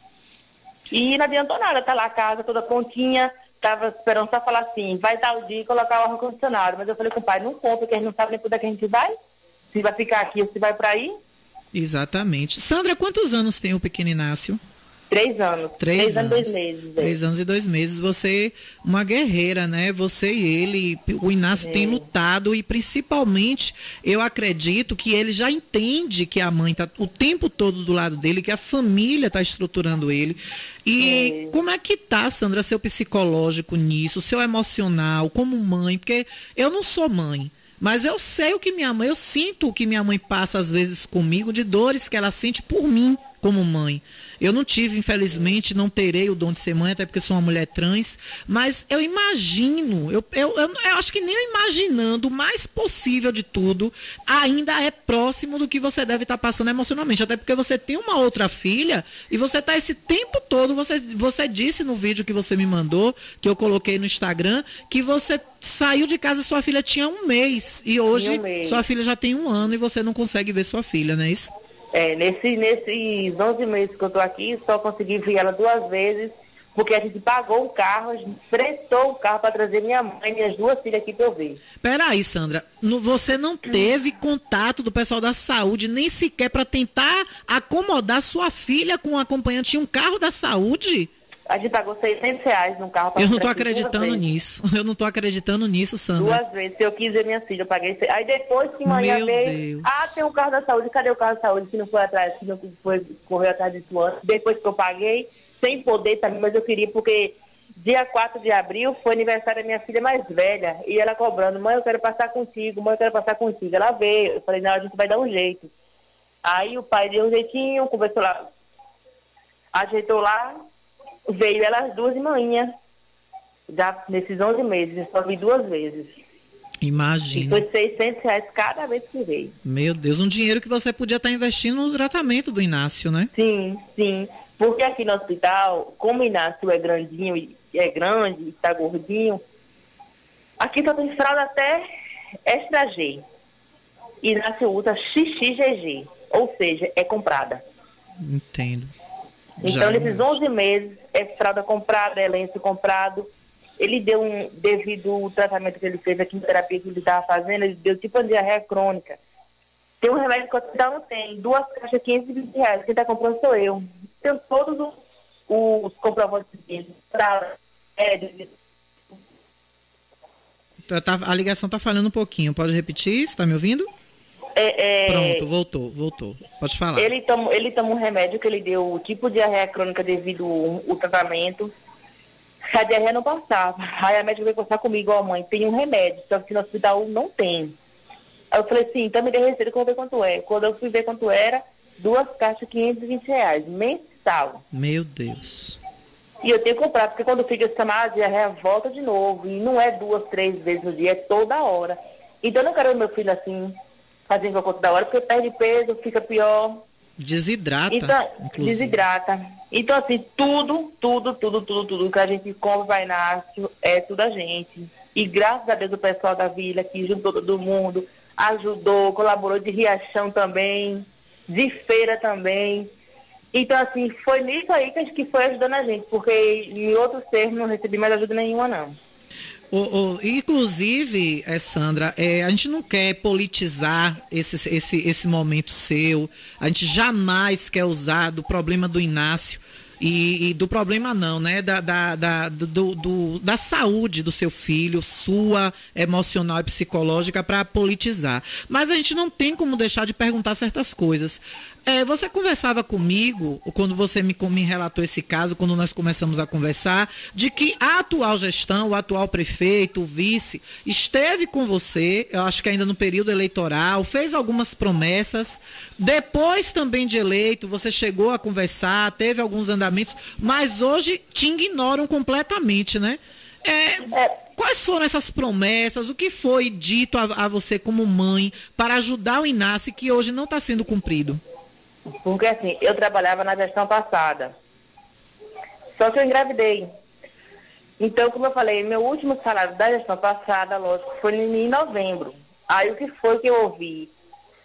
E não adiantou nada, tá lá a casa toda prontinha, tava esperando só falar assim, vai tal dia e colocar o ar-condicionado. Mas eu falei com o pai, não compra, porque a gente não sabe nem onde é que a gente vai. Se vai ficar aqui ou se vai para aí. Exatamente. Sandra, quantos anos tem o pequeno Inácio? Três anos. Três, anos, dois meses. é. Três anos e dois meses. Você, uma guerreira, né? Você e ele, o Inácio É. tem lutado e principalmente eu acredito que ele já entende que a mãe está o tempo todo do lado dele, que a família está estruturando ele. E como é que tá, Sandra, seu psicológico nisso, seu emocional, como mãe? Porque eu não sou mãe. Mas eu sei o que minha mãe, eu sinto o que minha mãe passa às vezes comigo, de dores que ela sente por mim como mãe. Eu não tive, infelizmente, não terei o dom de ser mãe, até porque sou uma mulher trans, mas eu imagino, eu, eu, eu, eu acho que nem eu imaginando o mais possível de tudo, ainda é próximo do que você deve estar passando emocionalmente, até porque você tem uma outra filha e você está esse tempo todo, você, você disse no vídeo que você me mandou, que eu coloquei no Instagram, que você saiu de casa, sua filha tinha um mês e hoje um mês. sua filha já tem um ano e você não consegue ver sua filha, não é isso? É, nesse, nesses 11 meses que eu tô aqui, só consegui ver ela duas vezes, porque a gente pagou o carro, a gente o carro para trazer minha mãe e minhas duas filhas aqui para eu ver. Peraí, Sandra, você não teve contato do pessoal da saúde, nem sequer para tentar acomodar sua filha com um acompanhante em um carro da saúde? A gente pagou 600 reais no carro Eu não tô acreditando nisso. Eu não tô acreditando nisso, Sandra. Duas vezes. Se eu quis ver minha filha, eu paguei. Aí depois que manhã Meu veio. Deus. Ah, tem o carro da saúde. Cadê o carro da saúde? Que não foi atrás, que não foi correu atrás disso antes. Depois que eu paguei, sem poder também, mas eu queria, porque dia 4 de abril foi aniversário da minha filha mais velha. E ela cobrando, mãe, eu quero passar contigo, mãe, eu quero passar contigo. Ela veio. Eu falei, não, a gente vai dar um jeito. Aí o pai deu um jeitinho, conversou lá, ajeitou lá, veio ela as duas de manhã. Já nesses 11 meses, eu só vi duas vezes. E Imagina. foi 600 reais cada vez que veio. Meu Deus, um dinheiro que você podia estar investindo no tratamento do Inácio, né? Sim, sim. Porque aqui no hospital, como o Inácio é grandinho e é grande, e está gordinho, aqui só tem fralda até extra G. Inácio usa XXGG, ou seja, é comprada. Entendo. Então, Já- nesses 11 meses, é fralda comprada, é lenço comprado. Ele deu um, devido ao tratamento que ele fez, a quimioterapia que ele estava fazendo, ele deu tipo uma diarreia crônica. Tem um remédio que o hospital não tem, duas caixas, 520 reais. Quem está comprando sou eu. Tenho todos os, os comprovantes disso. Pra, é, de- Tá- tá- a ligação tá falhando um pouquinho. Pode repetir? Você tá me ouvindo? É, é, Pronto, voltou, voltou. Pode falar. Ele toma, ele toma um remédio que ele deu tipo diarreia crônica devido ao, ao tratamento. A diarreia não passava. Aí a médica veio conversar comigo, ó mãe, tem um remédio, só que no hospital não tem. Aí eu falei assim, então me dê receita que eu vou ver quanto é. Quando eu fui ver quanto era, duas caixas, 520 reais, mensal. Meu Deus. E eu tenho que comprar, porque quando fica essa má, a diarreia volta de novo. E não é duas, três vezes no dia, é toda hora. Então eu não quero ver meu filho assim, fazendo cocô toda hora, porque perde peso, fica pior. Desidrata. Então, inclusive. desidrata. Então, assim, tudo, tudo, tudo, tudo, tudo que a gente compra vai Inácio é tudo a gente. E graças a Deus o pessoal da vila que juntou todo mundo, ajudou, colaborou de Riachão também, de feira também. Então, assim, foi nisso aí que, a gente- que foi ajudando a gente, porque em outros termos não recebi mais ajuda nenhuma, não. O- o- inclusive, é, Sandra, é, a gente não quer politizar esse, esse, esse momento seu. A gente jamais quer usar do problema do Inácio. E, e do problema não, né? Da, da, da, do, do- da saúde do seu filho, sua emocional e psicológica, para politizar. Mas a gente não tem como deixar de perguntar certas coisas. É, você conversava comigo, quando você me, me relatou esse caso, quando nós começamos a conversar, de que a atual gestão, o atual prefeito, o vice, esteve com você, eu acho que ainda no período eleitoral, fez algumas promessas. Depois também de eleito, você chegou a conversar, teve alguns andamentos, mas hoje te ignoram completamente, né? É, quais foram essas promessas? O que foi dito a, a você como mãe para ajudar o Inácio que hoje não está sendo cumprido? Porque assim, eu trabalhava na gestão passada. Só que eu engravidei. Então, como eu falei, meu último salário da gestão passada, lógico, foi em novembro. Aí o que foi que eu ouvi?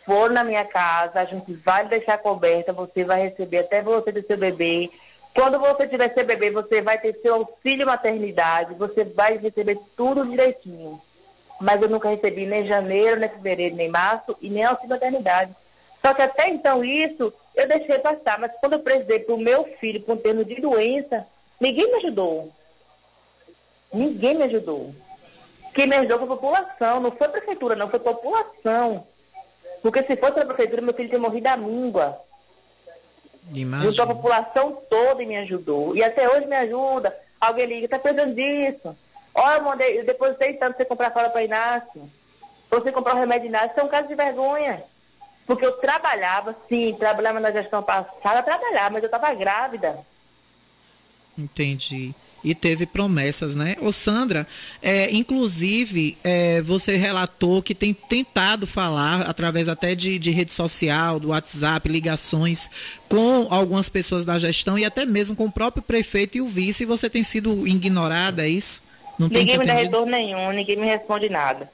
For na minha casa, a gente vai deixar coberta, você vai receber até você ter seu bebê. Quando você tiver seu bebê, você vai ter seu auxílio maternidade, você vai receber tudo direitinho. Mas eu nunca recebi nem janeiro, nem fevereiro, nem março e nem auxílio maternidade. Só que até então isso eu deixei passar, mas quando eu precisei para o meu filho por um termo de doença, ninguém me ajudou. Ninguém me ajudou. Quem me ajudou foi a população, não foi a prefeitura, não, foi a população. Porque se fosse a prefeitura, meu filho tinha morrido à míngua. Juntou a população toda e me ajudou. E até hoje me ajuda. Alguém liga, tá precisando disso. Olha, eu mandei, eu depositei tanto você comprar fora para Inácio. você comprar um remédio Inácio, isso é um caso de vergonha. Porque eu trabalhava, sim, trabalhava na gestão passada, trabalhava, mas eu estava grávida. Entendi. E teve promessas, né? Ô Sandra, é, inclusive, é, você relatou que tem tentado falar, através até de, de rede social, do WhatsApp, ligações com algumas pessoas da gestão e até mesmo com o próprio prefeito e o vice, e você tem sido ignorada, é isso? Não ninguém me dá retorno nenhum, ninguém me responde nada.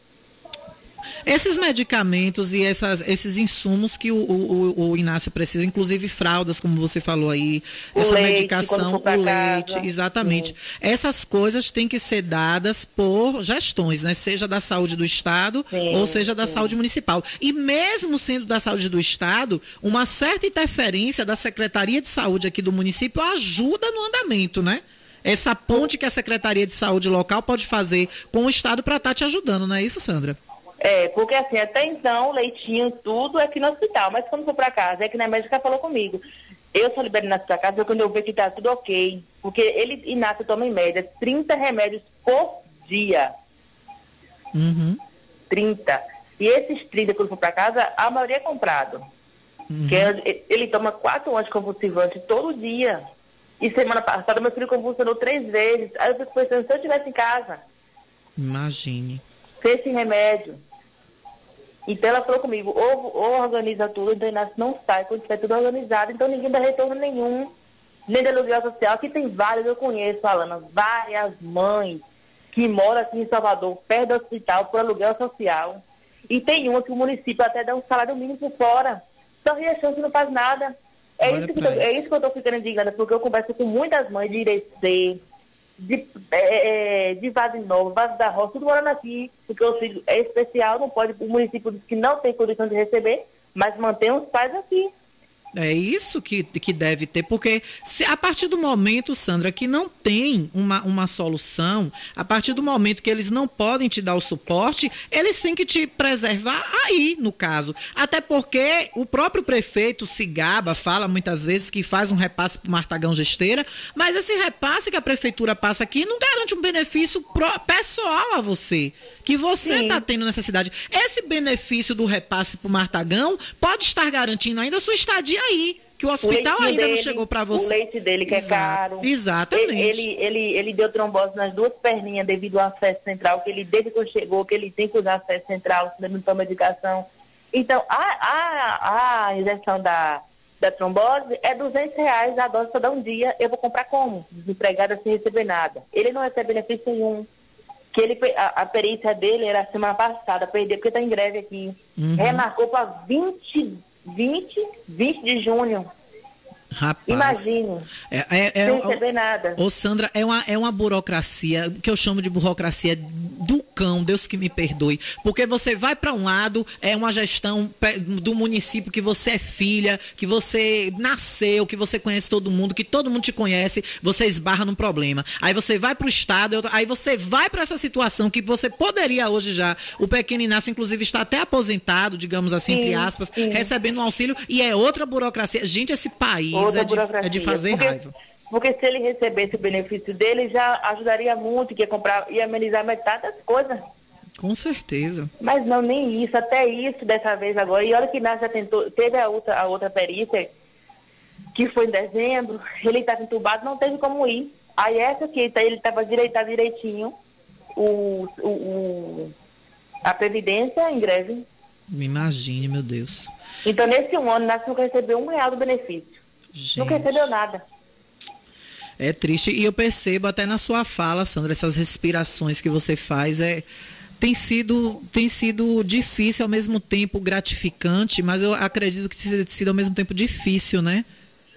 Esses medicamentos e essas, esses insumos que o, o, o, Inácio precisa, inclusive fraldas, como você falou aí, o essa leite, medicação, o leite, exatamente. Sim. Essas coisas têm que ser dadas por gestões, né? Seja da saúde do Estado sim, ou seja da sim. saúde municipal. E mesmo sendo da saúde do Estado, uma certa interferência da Secretaria de Saúde aqui do município ajuda no andamento, né? Essa ponte que a Secretaria de Saúde local pode fazer com o Estado para estar tá te ajudando, não é isso, Sandra? É, porque assim, até então, leitinho, tudo é aqui no hospital, mas quando for para casa, é que na médica falou comigo. Eu só libero Inácio para casa quando eu ver que tá tudo ok. Porque ele, Inácio, toma em média 30 remédios por dia. Uhum. 30. E esses 30 quando for para casa, a maioria é comprado. Uhum. Que é, ele toma quatro anticonvulsivantes todo dia. E semana passada meu filho convulsionou três vezes. Aí eu fico pensando, se eu estivesse em casa. Imagine. Fez esse remédio. Então ela falou comigo, ou, ou organiza tudo, então Inácio não sai quando tiver tudo organizado, então ninguém dá retorno nenhum, nem de aluguel social. Aqui tem várias, eu conheço, Alana, várias mães que moram aqui em Salvador, perto do hospital, por aluguel social. E tem uma que o município até dá um salário mínimo por fora. Só Riachão que não faz nada. É isso, que, é isso que eu estou ficando indignada, porque eu converso com muitas mães de Irecê, de, é, de Vade Novo, Vade da Roça, tudo morando aqui, porque o filho é especial, não pode, o município diz que não tem condição de receber, mas mantém os pais aqui. É isso que, que deve ter, porque se a partir do momento, Sandra, que não tem uma, uma solução, a partir do momento que eles não podem te dar o suporte, eles têm que te preservar aí, no caso. Até porque o próprio prefeito se gaba, fala muitas vezes que faz um repasse para o Martagão Gesteira, mas esse repasse que a prefeitura passa aqui não garante um benefício pro, pessoal a você que você está tendo nessa cidade. Esse benefício do repasse para o Martagão pode estar garantindo ainda a sua estadia aí. Que o hospital o ainda dele, não chegou para você. O leite dele que é Exato. é caro. Exatamente. Ele, ele, ele, deu trombose nas duas perninhas devido ao acesso central, que ele, desde que chegou, que ele tem que usar acesso central, se não toma medicação. Então, a, a, a injeção da, da trombose é 200 reais a dose para dar um dia. Eu vou comprar como? Desempregada sem receber nada. Ele não recebe benefício nenhum que ele, a, a, perícia dele era semana passada, perdeu porque está em greve aqui. Uhum. Remarcou para 20, 20, 20 de junho. Rapaz. Imagine. É, é, é, sem receber nada. Ô, Sandra, é uma, é uma burocracia que eu chamo de burocracia do cão, Deus que me perdoe. Porque você vai para um lado, é uma gestão do município que você é filha, que você nasceu, que você conhece todo mundo, que todo mundo te conhece, você esbarra num problema. Aí você vai para o estado, aí você vai para essa situação que você poderia hoje já. O pequeno Inácio, inclusive, está até aposentado, digamos assim, sim, entre aspas, sim. recebendo um auxílio, e é outra burocracia. Gente, esse país é de, é de, fazer porque, raiva. Porque se ele recebesse o benefício dele, já ajudaria muito, que ia comprar, ia amenizar metade das coisas. Com certeza. Mas não, nem isso, até isso dessa vez agora. E olha que já tentou, teve a outra, a outra perícia, que foi em dezembro, ele estava entubado, não teve como ir. Aí essa que tá, ele estava direitado direitinho, o, o, o, a Previdência em greve. Me imagine, meu Deus. Então, nesse um ano, nós não recebeu um real do benefício. Gente. Não recebeu nada. É triste. E eu percebo até na sua fala, Sandra, essas respirações que você faz é tem sido tem sido difícil ao mesmo tempo gratificante, mas eu acredito que tenha sido ao mesmo tempo difícil, né?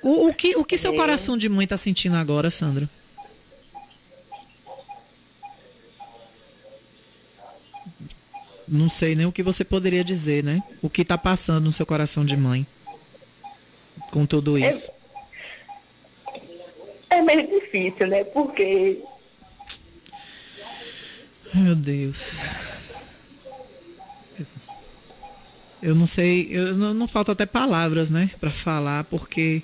O, o que o que seu é. coração de mãe está sentindo agora, Sandra? Não sei nem o que você poderia dizer, né? O que está passando no seu coração de mãe com tudo é isso? É, é meio difícil, né? Porque. Meu Deus. Eu não sei, eu não, não falta até palavras, né, para falar, porque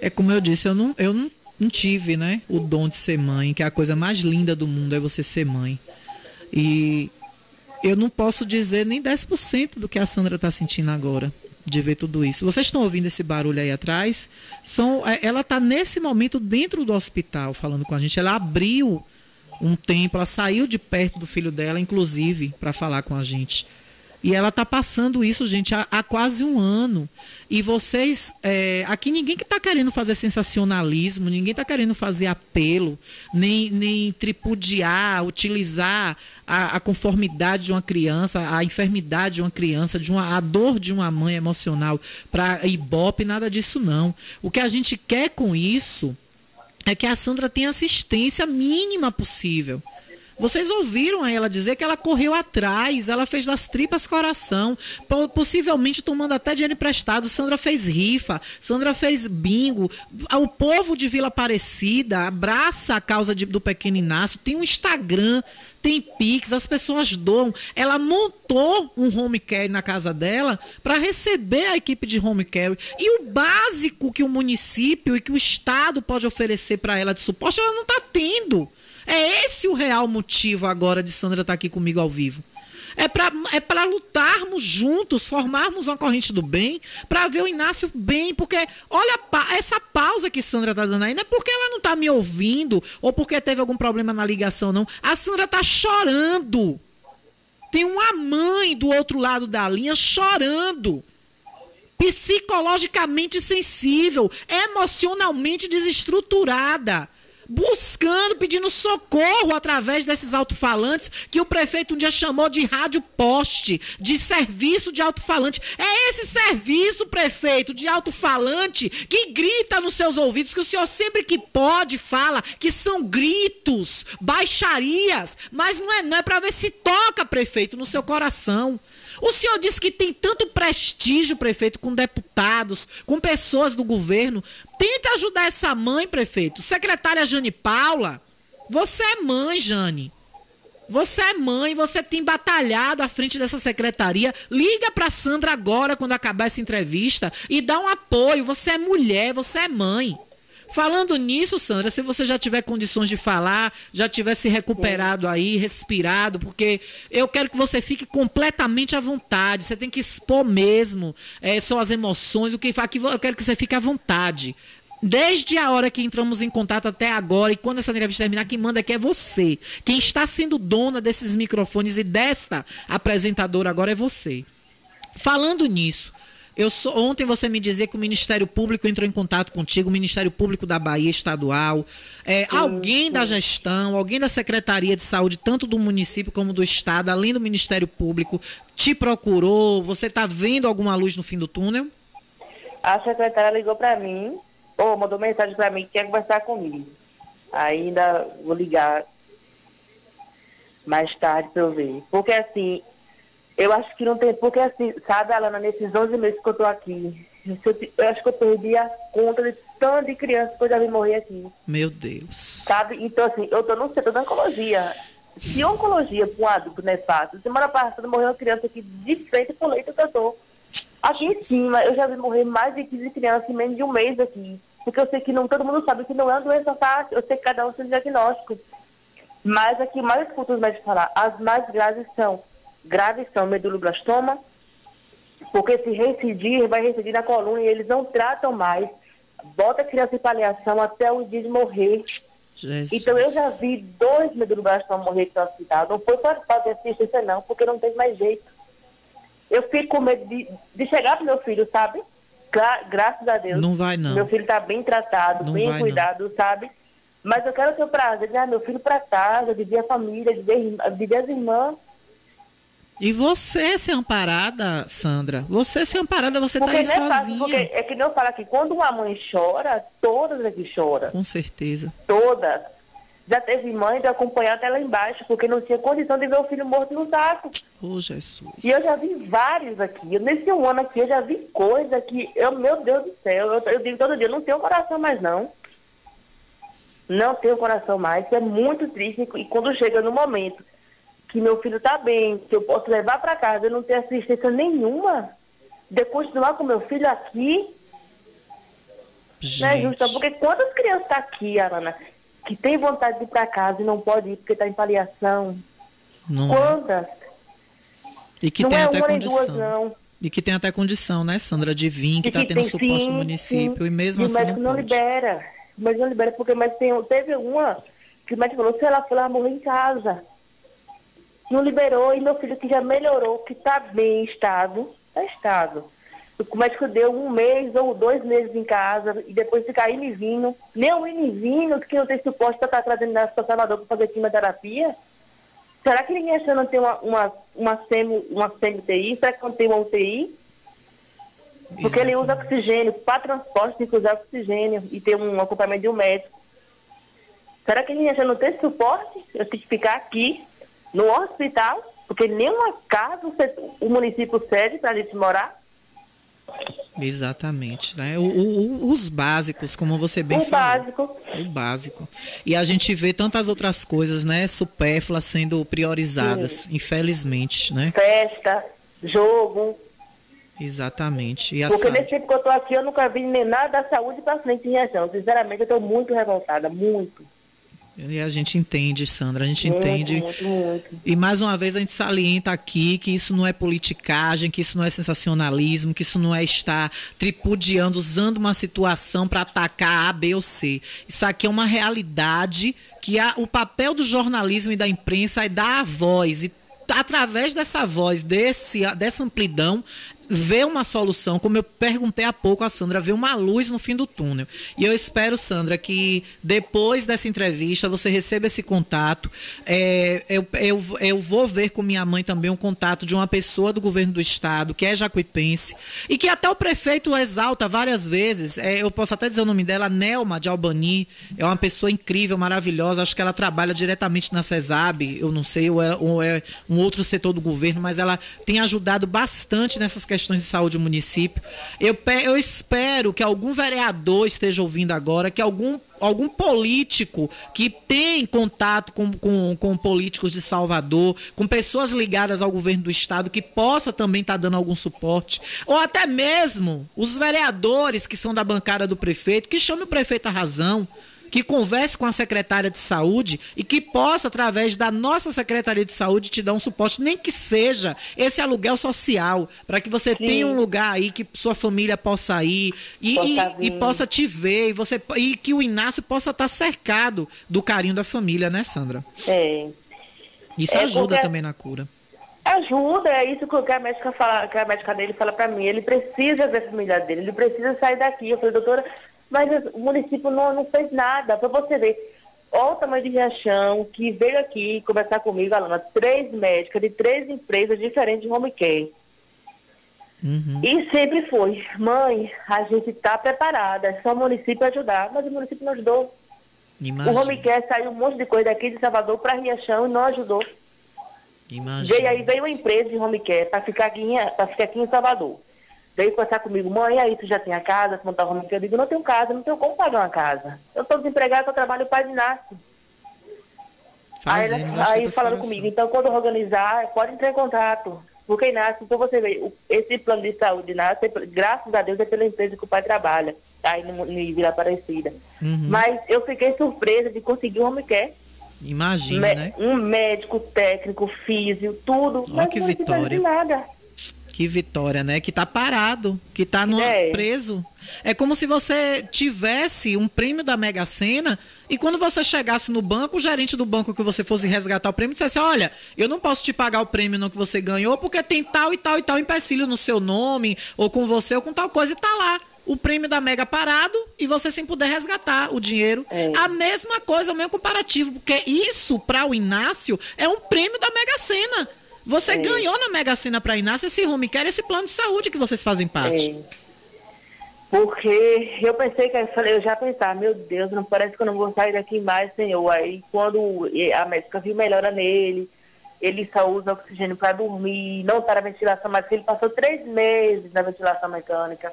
é como eu disse, eu não, eu não, não tive, né, o dom de ser mãe, que é a coisa mais linda do mundo é você ser mãe. E eu não posso dizer nem 10% do que a Sandra está sentindo agora de ver tudo isso. Vocês estão ouvindo esse barulho aí atrás? São, é, ela está nesse momento dentro do hospital falando com a gente. Ela abriu um tempo, ela saiu de perto do filho dela, inclusive, para falar com a gente. E ela está passando isso, gente, há, há, quase um ano. E vocês, é, aqui ninguém que está querendo fazer sensacionalismo, ninguém está querendo fazer apelo, nem, nem tripudiar, utilizar a, a, conformidade de uma criança, a enfermidade de uma criança, de uma, a dor de uma mãe emocional para ibope, nada disso não. O que a gente quer com isso é que a Sandra tenha assistência mínima possível. Vocês ouviram ela dizer que ela correu atrás, ela fez das tripas coração, possivelmente tomando até dinheiro emprestado. Sandra fez rifa, Sandra fez bingo. O povo de Vila Aparecida abraça a causa de, do pequeno Inácio, tem um Instagram, tem Pix, as pessoas doam. Ela montou um home care na casa dela para receber a equipe de home care. E o básico que o município e que o Estado pode oferecer para ela de suporte, ela não está tendo. É esse o real motivo agora de Sandra estar tá aqui comigo ao vivo. É para é pra lutarmos juntos, formarmos uma corrente do bem, para ver o Inácio bem. Porque, olha, essa pausa que Sandra tá dando aí, não é porque ela não tá me ouvindo ou porque teve algum problema na ligação, não. A Sandra tá chorando. Tem uma mãe do outro lado da linha chorando. Psicologicamente sensível, emocionalmente desestruturada buscando, pedindo socorro através desses alto-falantes que o prefeito um dia chamou de rádio poste, de serviço de alto-falante. É esse serviço, prefeito, de alto-falante que grita nos seus ouvidos, que o senhor sempre que pode fala que são gritos, baixarias, mas não é, não é para ver se toca, prefeito, no seu coração. O senhor disse que tem tanto prestígio, prefeito, com deputados, com pessoas do governo. Tenta ajudar essa mãe, prefeito. Secretária Jane Paula, você é mãe, Jane. Você é mãe, você tem batalhado à frente dessa secretaria. Liga para Sandra agora quando acabar essa entrevista e dá um apoio. Você é mulher, você é mãe. Falando nisso, Sandra, se você já tiver condições de falar, já tiver se recuperado aí, respirado, porque eu quero que você fique completamente à vontade. Você tem que expor mesmo é, suas emoções, o que aqui eu quero que você fique à vontade. Desde a hora que entramos em contato até agora, e quando essa entrevista terminar, quem manda aqui é você. Quem está sendo dona desses microfones e desta apresentadora agora é você. Falando nisso, eu sou, ontem você me dizia que o Ministério Público entrou em contato contigo, o Ministério Público da Bahia Estadual, é, alguém da gestão, alguém da Secretaria de Saúde, tanto do município como do Estado, além do Ministério Público, te procurou? Você está vendo alguma luz no fim do túnel? A secretária ligou para mim, ou mandou mensagem para mim que quer conversar comigo. Ainda vou ligar mais tarde para eu ver. Porque assim, eu acho que não tem, porque assim, sabe, Alana, nesses 11 meses que eu tô aqui, eu, acho que eu perdi a conta de tanto de crianças que eu já vi morrer aqui. Meu Deus. Sabe? Então, assim, eu tô no setor da oncologia. Se oncologia para um adulto não é fácil, semana passada morreu uma criança aqui de frente pro leito que eu tô. Aqui em cima, eu já vi morrer mais de 15 crianças em menos de um mês aqui. Porque eu sei que não, todo mundo sabe que não é uma doença fácil, eu sei que cada um tem um diagnóstico. Mas aqui, mais escuto os médicos falar, as mais graves são graves são meduloblastoma, porque se reincidir, vai reincidir na coluna e eles não tratam mais. Bota a criança em paliação até o dia de morrer. Jesus. Então eu já vi dois meduloblastomas morrer no hospital. Não foi para fazer assistência não, porque não tem mais jeito. Eu fico com medo de, de chegar pro meu filho, sabe? Gra graças a Deus. Não vai não. Meu filho está bem tratado, não bem vai, cuidado, não. sabe? Mas eu quero ter o prazer de levar meu filho para casa, de ver a família, de ver, de ver as irmãs. E você ser amparada, Sandra, você ser amparada, você está aí sozinha. É, fácil, porque é que nem eu falo aqui, quando uma mãe chora, todas aqui choram. Com certeza. Todas. Já teve mãe de acompanhar até lá embaixo, porque não tinha condição de ver o filho morto no saco. Oh, Jesus. E eu já vi vários aqui. Nesse um ano aqui, eu já vi coisa que, eu, meu Deus do céu, eu, eu digo todo dia, não tenho coração mais não. Não tenho coração mais, é muito triste. E quando chega no momento que meu filho está bem, que eu posso levar para casa, eu não tenho assistência nenhuma, de continuar com meu filho aqui. Gente. Não é justo, porque quantas crianças estão tá aqui, Arana, que tem vontade de ir para casa e não pode ir porque está em paliação? Não. É. Quantas? E que não tem é até condição. duas, não. E que tem até condição, né, Sandra, de vir, que está tendo tem suporte sim, do município, sim. e mesmo E assim o médico não pode. libera. O médico não libera, porque mas tem, teve uma que o médico falou, se ela for, ela vai morrer em casa. Não liberou, e meu filho que já melhorou, que está bem estado, está estado. O médico deu um mês ou dois meses em casa, e depois ficar indo vindo. Nem o indo e vindo, que não tem suporte para estar trazendo para Salvador para fazer quimioterapia. Será que ninguém achando que tem uma, uma, uma, semi, uma semi-UTI? Será que não tem uma UTI? Porque ele usa oxigênio, para transporte tem que usar oxigênio e ter um acompanhamento de um médico. Será que a gente não tem suporte? Eu tenho que ficar aqui, no hospital, porque nenhuma casa o município cede para a gente morar. Exatamente, né? O- o- os básicos, como você bem o falou. básico. O básico. E a gente vê tantas outras coisas, né, supérfluas sendo priorizadas, infelizmente, né? Festa, jogo. Exatamente. E Porque saúde. nesse tempo que eu estou aqui, eu nunca vi nem nada da saúde para frente em reação. Sinceramente, eu estou muito revoltada, muito. E a gente entende, Sandra, a gente Muito, entende. muito, muito. E mais uma vez a gente salienta aqui que isso não é politicagem, que isso não é sensacionalismo, que isso não é estar tripudiando, usando uma situação para atacar A, B ou C. Isso aqui é uma realidade que a- o papel do jornalismo e da imprensa é dar a voz e através dessa voz, desse, dessa amplidão, ver uma solução, como eu perguntei há pouco a Sandra, ver uma luz no fim do túnel. E eu espero, Sandra, que depois dessa entrevista você receba esse contato. É, eu, eu, eu vou ver com minha mãe também um contato de uma pessoa do governo do estado, que é jacuipense, e que até o prefeito exalta várias vezes. É, eu posso até dizer o nome dela, Nelma de Albani. É uma pessoa incrível, maravilhosa. Acho que ela trabalha diretamente na CESAB, eu não sei, ou é, ou é um outro setor do governo, mas ela tem ajudado bastante nessas questões de saúde do município. Eu, eu espero que algum vereador esteja ouvindo agora, que algum, algum político que tem contato com, com, com políticos de Salvador, com pessoas ligadas ao governo do estado, que possa também estar dando algum suporte, ou até mesmo os vereadores que são da bancada do prefeito, que chame o prefeito à razão que converse com a secretária de saúde e que possa, através da nossa secretaria de saúde, te dar um suporte, nem que seja esse aluguel social, para que você tenha um lugar aí que sua família possa ir e, Possa e- e possa te ver e, você, e que o Inácio possa estar cercado do carinho da família, né, Sandra? É. Isso É, ajuda também na cura. Ajuda, é isso que a médica fala, que a médica dele fala pra mim. Ele precisa ver a família dele, ele precisa sair daqui. Eu falei, doutora, mas o município não, não fez nada. Pra você ver, olha o tamanho de reação que veio aqui conversar comigo, Alana, três médicas de três empresas diferentes de home care. E sempre foi, mãe, a gente está preparada, é só o município ajudar, mas o município não ajudou. O home care saiu um monte de coisa daqui de Salvador para Riachão e não ajudou. Imagina. Veio aí, veio uma empresa de home care para ficar, aqui em- pra ficar aqui em Salvador. Veio conversar comigo, mãe, aí tu já tem a casa, tu montar home care? Eu digo, não tenho casa, não tenho como pagar uma casa. Eu estou desempregada, eu trabalho para Inácio. Aí, Fazendo, aí dessa falaram comigo, então quando eu organizar, pode entrar em contato. Porque Inácio, então você vê, esse plano de saúde de Inácio, graças a Deus, é pela empresa que o pai trabalha, aí no, no Vila Aparecida. Uhum. Mas eu fiquei surpresa de conseguir um home care. Imagina, Me- né? Um médico, técnico, físio, tudo. mas que não vitória. nada. Que vitória, né? Que tá parado, que tá no, É. preso. É como se você tivesse um prêmio da Mega Sena e quando você chegasse no banco, o gerente do banco que você fosse resgatar o prêmio dissesse: Olha, eu não posso te pagar o prêmio no que você ganhou porque tem tal e tal e tal empecilho no seu nome, ou com você, ou com tal coisa, e tá lá. O prêmio da Mega parado e você sem poder resgatar o dinheiro. A mesma coisa, o mesmo comparativo, porque isso, para o Inácio, é um prêmio da Mega Sena. Você É. ganhou na Mega Sena para Inácio esse home care, esse plano de saúde que vocês fazem parte. É. Porque eu pensei que eu falei, eu já pensava, meu Deus, não parece que eu não vou sair daqui mais, Senhor. Aí quando a médica viu melhora nele, ele só usa oxigênio para dormir, não está na ventilação, mas ele passou três meses na ventilação mecânica.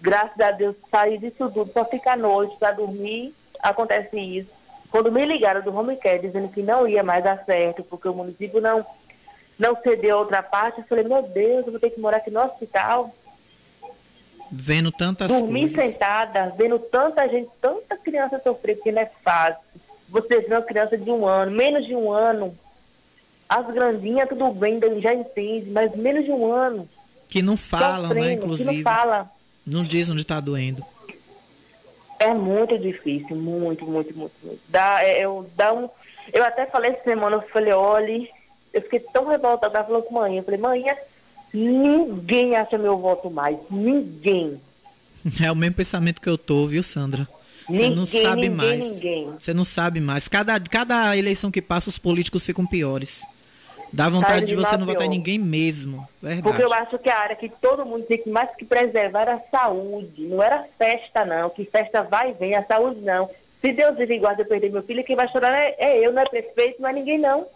Graças a Deus saí disso tudo, só fica à noite para dormir, acontece isso. Quando me ligaram do home care dizendo que não ia mais dar certo, porque o município não, não cedeu a outra parte, eu falei, meu Deus, eu vou ter que morar aqui no hospital. Vendo tantas Dormir coisas. sentada, vendo tanta gente, tanta criança sofrer, porque não é fácil. Você vê uma criança de um ano, menos de um ano, As grandinhas, tudo bem, já entende, mas menos de um ano. Que não falam, né, inclusive. Que não fala. Não diz onde está doendo. É muito difícil, muito, muito, muito, muito. Dá, é, eu, dá um, eu até falei essa semana, eu falei, olha, eu fiquei tão revoltada, ela falou com mãe, eu falei, mãe, ninguém acha meu voto mais, ninguém. É o mesmo pensamento que eu tô, viu, Sandra? Você não sabe ninguém, mais. Ninguém. Você não sabe mais. Cada, cada eleição que passa, os políticos ficam piores. Dá vontade de você não votar em ninguém mesmo. Verdade. Porque eu acho que a área que todo mundo tem que mais que preservar era a saúde. Não era festa, não. Que festa vai e vem, a saúde não. Se Deus vive guarda eu perder meu filho, quem vai chorar é, é, eu, não é prefeito, não é ninguém, não.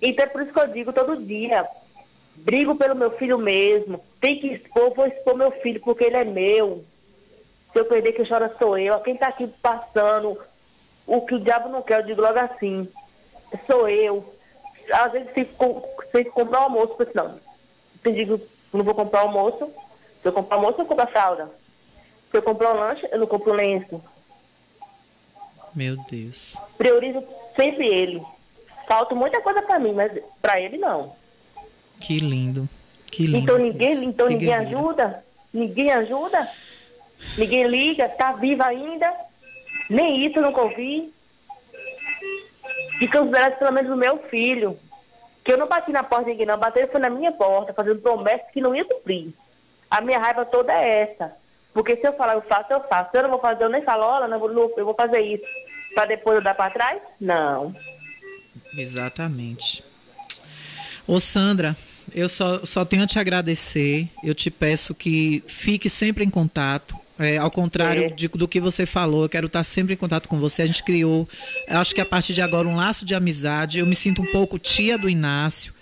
Então é por isso que eu digo todo dia. Brigo pelo meu filho mesmo. Tem que expor, vou expor meu filho, porque ele é meu. Se eu perder, quem chora sou eu. Quem está aqui passando o que o diabo não quer, eu digo logo assim. Sou eu às vezes tem que comprar o almoço, porque não. Eu digo, não vou comprar almoço. Se eu comprar almoço, eu compro a fralda. Se eu comprar um lanche, eu não compro lenço. Meu Deus. Priorizo sempre ele. Falta muita coisa para mim, mas para ele não. Que lindo. Que lindo. Então ninguém, então ninguém ajuda? Ninguém ajuda? Ninguém liga? Tá vivo ainda? Nem isso eu nunca ouvi e considerasse pelo menos o meu filho. Que eu não bati na porta de ninguém, não. Bater foi na minha porta, fazendo promessas que não ia cumprir. A minha raiva toda é essa. Porque se eu falar, eu faço, eu faço. Se eu não vou fazer, eu nem falo, olha, não, eu vou fazer isso. Para depois eu dar para trás? Não. Exatamente. Ô Sandra, eu só, só tenho a te agradecer. Eu te peço que fique sempre em contato. É, ao contrário é. de, do que você falou, eu quero estar sempre em contato com você. A gente criou, acho que a partir de agora, um laço de amizade. Eu me sinto um pouco tia do Inácio,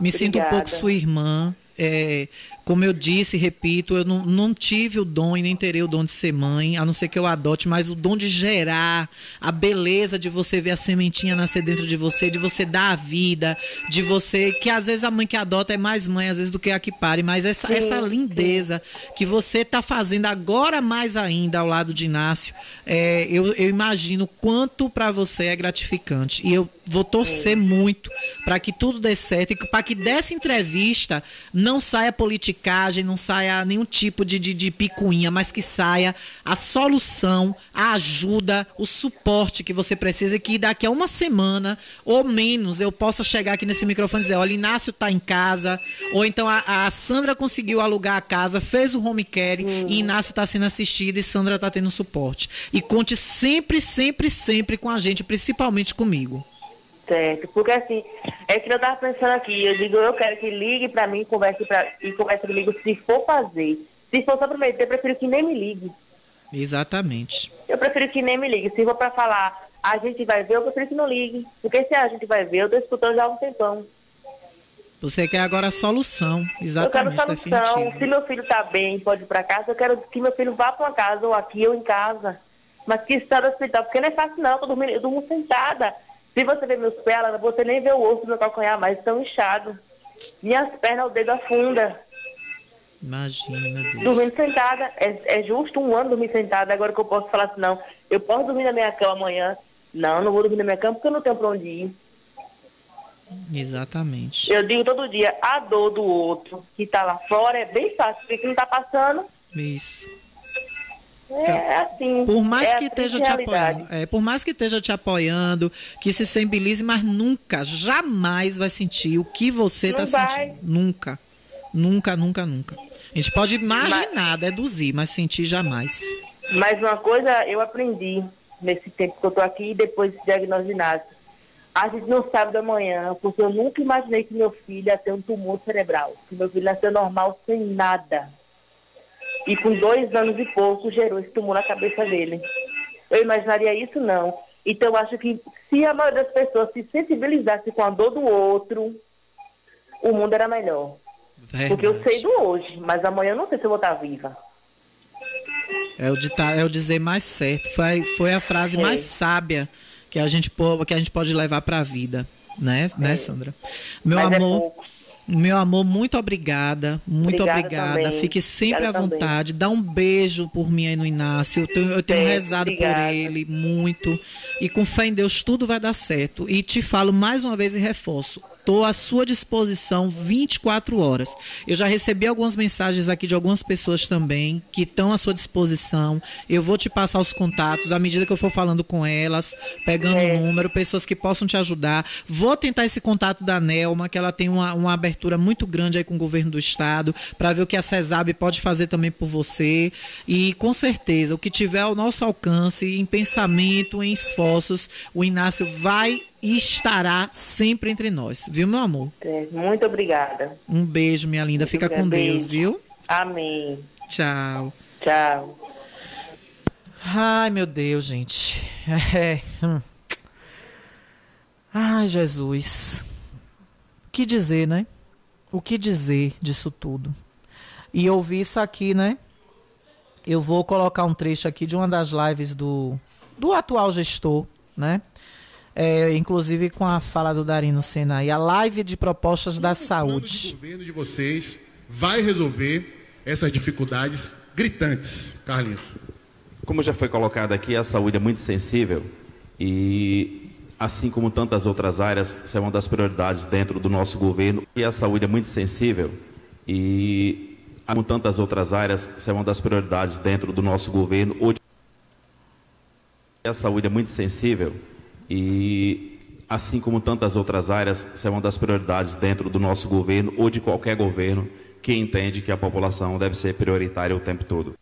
me Obrigada. sinto um pouco sua irmã. É, como eu disse, repito, eu não, não tive o dom e nem terei o dom de ser mãe, a não ser que eu adote, mas o dom de gerar, a beleza de você ver a sementinha nascer dentro de você, de você dar a vida, de você. Que às vezes a mãe que adota é mais mãe, às vezes, do que a que pare, mas essa, sim, essa lindeza sim. que você está fazendo agora mais ainda ao lado de Inácio, é, eu, eu imagino quanto para você é gratificante. E eu vou torcer sim. muito para que tudo dê certo e para que dessa entrevista não saia política politicagem, não saia nenhum tipo de, de, de picuinha, mas que saia a solução, a ajuda, o suporte que você precisa e que daqui a uma semana ou menos eu possa chegar aqui nesse microfone e dizer, olha, Inácio está em casa, ou então a, a, Sandra conseguiu alugar a casa, fez o home care hum. e Inácio está sendo assistido e Sandra está tendo suporte. E conte sempre, sempre, sempre com a gente, principalmente comigo. Certo, porque assim, é que eu tava pensando aqui, eu digo, eu quero que ligue para mim converse pra, e converse comigo se for fazer. Se for só prometer, eu prefiro que nem me ligue. Exatamente. Eu prefiro que nem me ligue. Se for para falar, a gente vai ver, eu prefiro que não ligue. Porque se a gente vai ver, eu tô escutando já há um tempão. Você quer agora a solução, exatamente. Eu quero solução. Definitivo. Se meu filho tá bem, pode ir para casa, eu quero que meu filho vá para uma casa, ou aqui, ou em casa. Mas que está no hospital, porque não é fácil não, eu, tô dormindo, eu durmo sentada. Se você ver meus pés, você nem vê o osso do meu calcanhar mais, estão inchados. Minhas pernas, o dedo afunda. Imagina, Deus. Dormindo sentada, é, é justo um ano dormir sentada. Agora que eu posso falar assim, não, eu posso dormir na minha cama amanhã. Não, não vou dormir na minha cama porque eu não tenho pra onde ir. Exatamente. Eu digo todo dia, a dor do outro que tá lá fora é bem fácil, porque quem tá passando. Isso. É assim. Por mais é que esteja te apoiando, é, por mais que esteja te apoiando, que se sensibilize, mas nunca, jamais vai sentir o que você está sentindo. Nunca. Nunca, nunca, nunca. A gente pode imaginar, mas, deduzir, mas sentir jamais. Mas uma coisa eu aprendi nesse tempo que eu tô aqui depois desse diagnóstico. A gente não sabe da manhã, porque eu nunca imaginei que meu filho ia ter um tumor cerebral. Que meu filho nasceu normal sem nada e com dois anos e pouco gerou esse tumor na cabeça dele. Eu imaginaria isso não. Então eu acho que se a maioria das pessoas se sensibilizasse com a dor do outro, o mundo era melhor. Verdade. Porque eu sei do hoje, mas amanhã eu não sei se eu vou estar viva. É o, ditar, é o dizer mais certo. Foi, foi a frase é. mais sábia que a gente, que a gente pode levar para a vida, né, é. né, Sandra? Meu mas é amor. É meu amor, muito obrigada. Muito obrigada. obrigada. Fique sempre obrigada à vontade. Também. Dá um beijo por mim aí no Inácio. Eu tenho, eu tenho Sim, rezado obrigada. por ele muito. E com fé em Deus, tudo vai dar certo. E te falo mais uma vez e reforço. Estou à sua disposição 24 horas. Eu já recebi algumas mensagens aqui de algumas pessoas também que estão à sua disposição. Eu vou te passar os contatos à medida que eu for falando com elas, pegando o número, pessoas que possam te ajudar. Vou tentar esse contato da Nelma, que ela tem uma, uma abertura muito grande aí com o governo do estado, para ver o que a CESAB pode fazer também por você. E com certeza, o que tiver ao nosso alcance, em pensamento, em esforços, o Inácio vai e estará sempre entre nós. Viu, meu amor? É, muito obrigada. Um beijo, minha linda. Fica com Beijo. Deus, viu? Amém. Tchau. Tchau. Ai, meu Deus, gente. É. hum. Ai, Jesus. O que dizer, né? O que dizer disso tudo? E eu vi isso aqui, né? Eu vou colocar um trecho aqui de uma das lives do, do atual gestor, né? É, inclusive com a fala do Darino Sena e a live de propostas da saúde. O governo de vocês vai resolver essas dificuldades gritantes, Carlinhos. Como já foi colocado aqui, a saúde é muito sensível e, assim como tantas outras áreas, essa é uma das prioridades dentro do nosso governo. E a saúde é muito sensível e, como tantas outras áreas, essa é uma das prioridades dentro do nosso governo. Hoje, a saúde é muito sensível e, assim como tantas outras áreas, essa é uma das prioridades dentro do nosso governo ou de qualquer governo que entende que a população deve ser prioritária o tempo todo.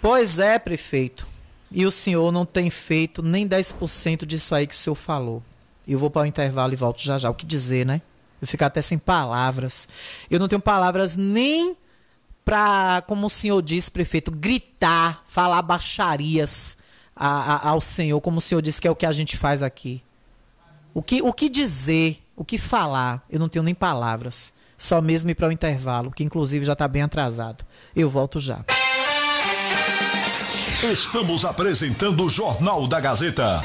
Pois é, prefeito. E o senhor não tem feito nem 10% disso aí que o senhor falou. Eu vou para o intervalo e volto já já. O que dizer, né? Eu fico até sem palavras. Eu não tenho palavras nem para, como o senhor disse, prefeito, gritar, falar baixarias a- a- ao senhor, como o senhor disse que é o que a gente faz aqui. O que, o que dizer, o que falar, eu não tenho nem palavras. Só mesmo ir para o intervalo, que inclusive já está bem atrasado. Eu volto já. Estamos apresentando o Jornal da Gazeta.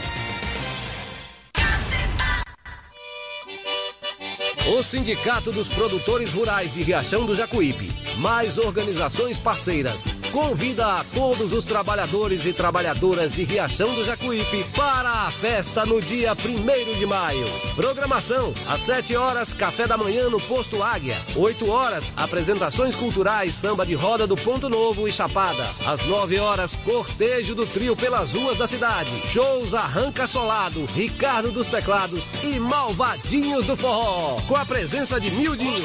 O Sindicato dos Produtores Rurais de Riachão do Jacuípe, mais organizações parceiras, convida a todos os trabalhadores e trabalhadoras de Riachão do Jacuípe para a festa no dia 1 de maio. Programação: às 7 horas, café da manhã no Posto Águia. 8 horas, apresentações culturais, samba de roda do Ponto Novo e Chapada. Às 9 horas, cortejo do trio pelas ruas da cidade. Shows Arranca Solado, Ricardo dos Teclados e Malvadinhos do Forró. Com a presença de Mildinho.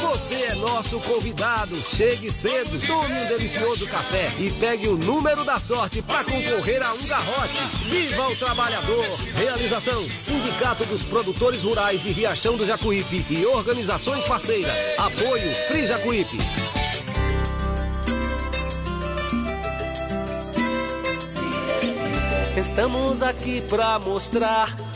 Você é nosso convidado. Chegue cedo, tome um delicioso café e pegue o número da sorte para concorrer a um garrote. Viva o trabalhador! Realização: Sindicato dos Produtores Rurais de Riachão do Jacuípe e organizações parceiras. Apoio Free Jacuípe. Estamos aqui pra mostrar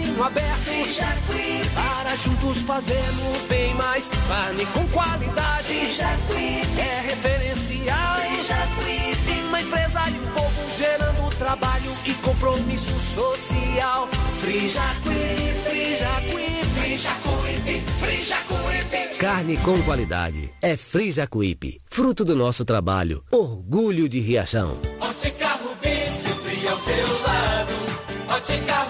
caminho aberto. Para juntos fazermos bem mais carne com qualidade. É referencial. Uma empresa e um povo gerando trabalho e compromisso social. Frijacuípe, Frijacuípe, Frijacuípe, Frijacuípe. Carne com qualidade. É Free Jacuípe. Fruto do nosso trabalho. Orgulho de Riachão. Ótica Rubi, sempre ao seu lado. Ótica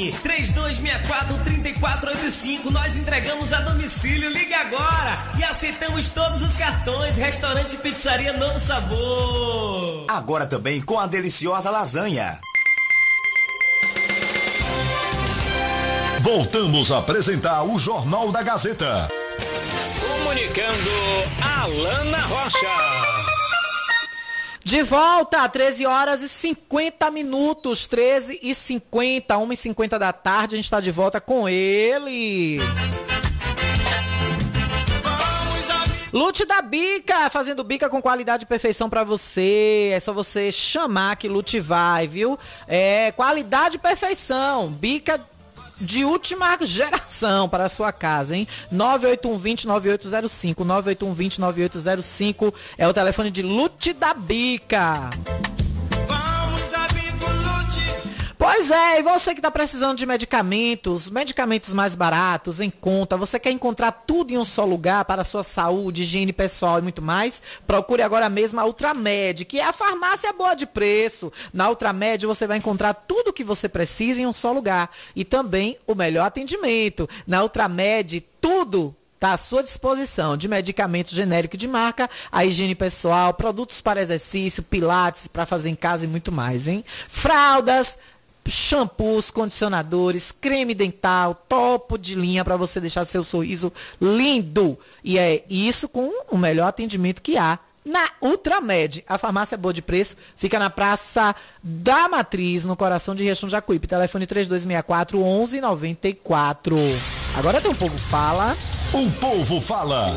Fone 3264-3485. Nós entregamos a domicílio. Ligue agora e aceitamos todos os cartões. Restaurante Pizzaria Novo Sabor. Agora também com a deliciosa lasanha. Voltamos a apresentar o Jornal da Gazeta. Comunicando Alana Rocha. De volta, 13 horas e 50 minutos, 13 e 50, 1 e 50 da tarde, a gente está de volta com ele. Lute da Bica, fazendo bica com qualidade e perfeição pra você. É só você chamar que Lute vai, viu? É qualidade e perfeição. Bica de última geração para a sua casa, hein? 98120-9805. 98120-9805 é o telefone de Lute da Bica. Pois é, e você que está precisando de medicamentos, medicamentos mais baratos, em conta, você quer encontrar tudo em um só lugar para a sua saúde, higiene pessoal e muito mais? Procure agora mesmo a Ultramed, que é a farmácia boa de preço. Na Ultramed você vai encontrar tudo o que você precisa em um só lugar e também o melhor atendimento. Na Ultramed, tudo está à sua disposição de medicamentos genéricos de marca, a higiene pessoal, produtos para exercício, pilates para fazer em casa e muito mais, hein? Fraldas, shampoos, condicionadores, creme dental, topo de linha para você deixar seu sorriso lindo. E é isso com o melhor atendimento que há na Ultramed. A farmácia boa de preço fica na Praça da Matriz, no coração de Riachão Jacuípe. Telefone 3264 1194. Agora tem um povo fala. O povo fala.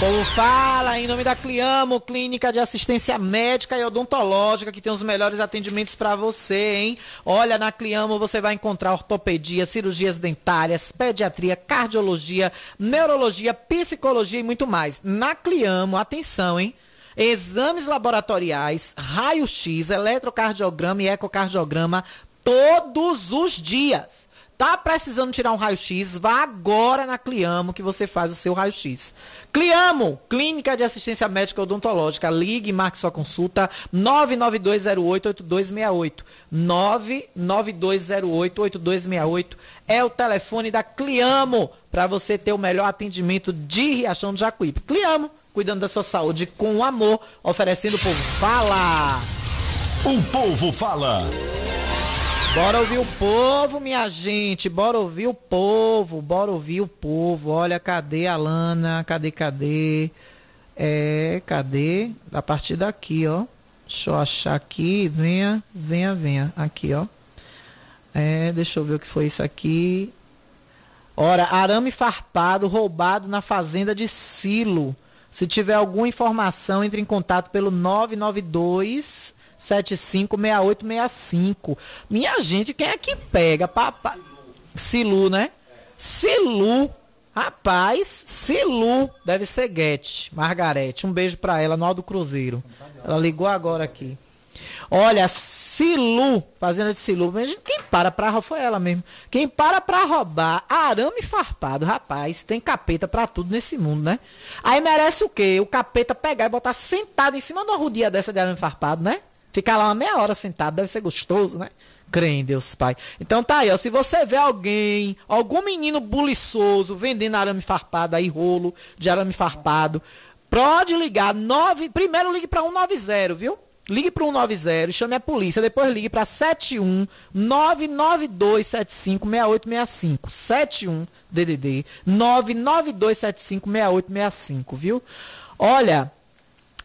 Povo fala em nome da Cliamo, Clínica de Assistência Médica e Odontológica, que tem os melhores atendimentos para você, hein? Olha, na Cliamo você vai encontrar ortopedia, cirurgias dentárias, pediatria, cardiologia, neurologia, psicologia e muito mais. Na Cliamo, atenção, hein? Exames laboratoriais, raio-x, eletrocardiograma e ecocardiograma todos os dias. Tá precisando tirar um raio-x? Vá agora na Cliamo que você faz o seu raio-x. Cliamo, Clínica de Assistência Médica Odontológica. Ligue e marque sua consulta 992088268. 992088268 é o telefone da Cliamo para você ter o melhor atendimento de Riachão do Jacuípe. Cliamo, cuidando da sua saúde com amor, oferecendo o povo fala. O povo fala. Bora ouvir o povo, minha gente. Bora ouvir o povo. Bora ouvir o povo. Olha, cadê a Lana? Cadê, cadê? É, cadê? A partir daqui, ó. Deixa eu achar aqui. Venha, venha, venha. Aqui, ó. É, deixa eu ver o que foi isso aqui. Ora, arame farpado roubado na fazenda de Silo. Se tiver alguma informação, entre em contato pelo 992 756865. Minha gente, quem é que pega? Papai. Silu, né? Silu. Rapaz, Silu. Deve ser Guete. Margarete. Um beijo pra ela no Aldo Cruzeiro. Ela ligou agora aqui. Olha, Silu, fazenda de Silu. Quem para pra roubar foi ela mesmo. Quem para pra roubar arame farpado, rapaz, tem capeta pra tudo nesse mundo, né? Aí merece o quê? O capeta pegar e botar sentado em cima de uma rodinha dessa de arame farpado, né? Ficar lá uma meia hora sentado, deve ser gostoso, né? Crê em Deus Pai. Então tá aí, ó. Se você vê alguém, algum menino buliçoso vendendo arame farpado aí, rolo de arame farpado, pode ligar. Nove, primeiro ligue pra 190, viu? Ligue para 190 e chame a polícia. Depois ligue para 71 99275 6865. 71 DDD 99275 6865, viu? Olha,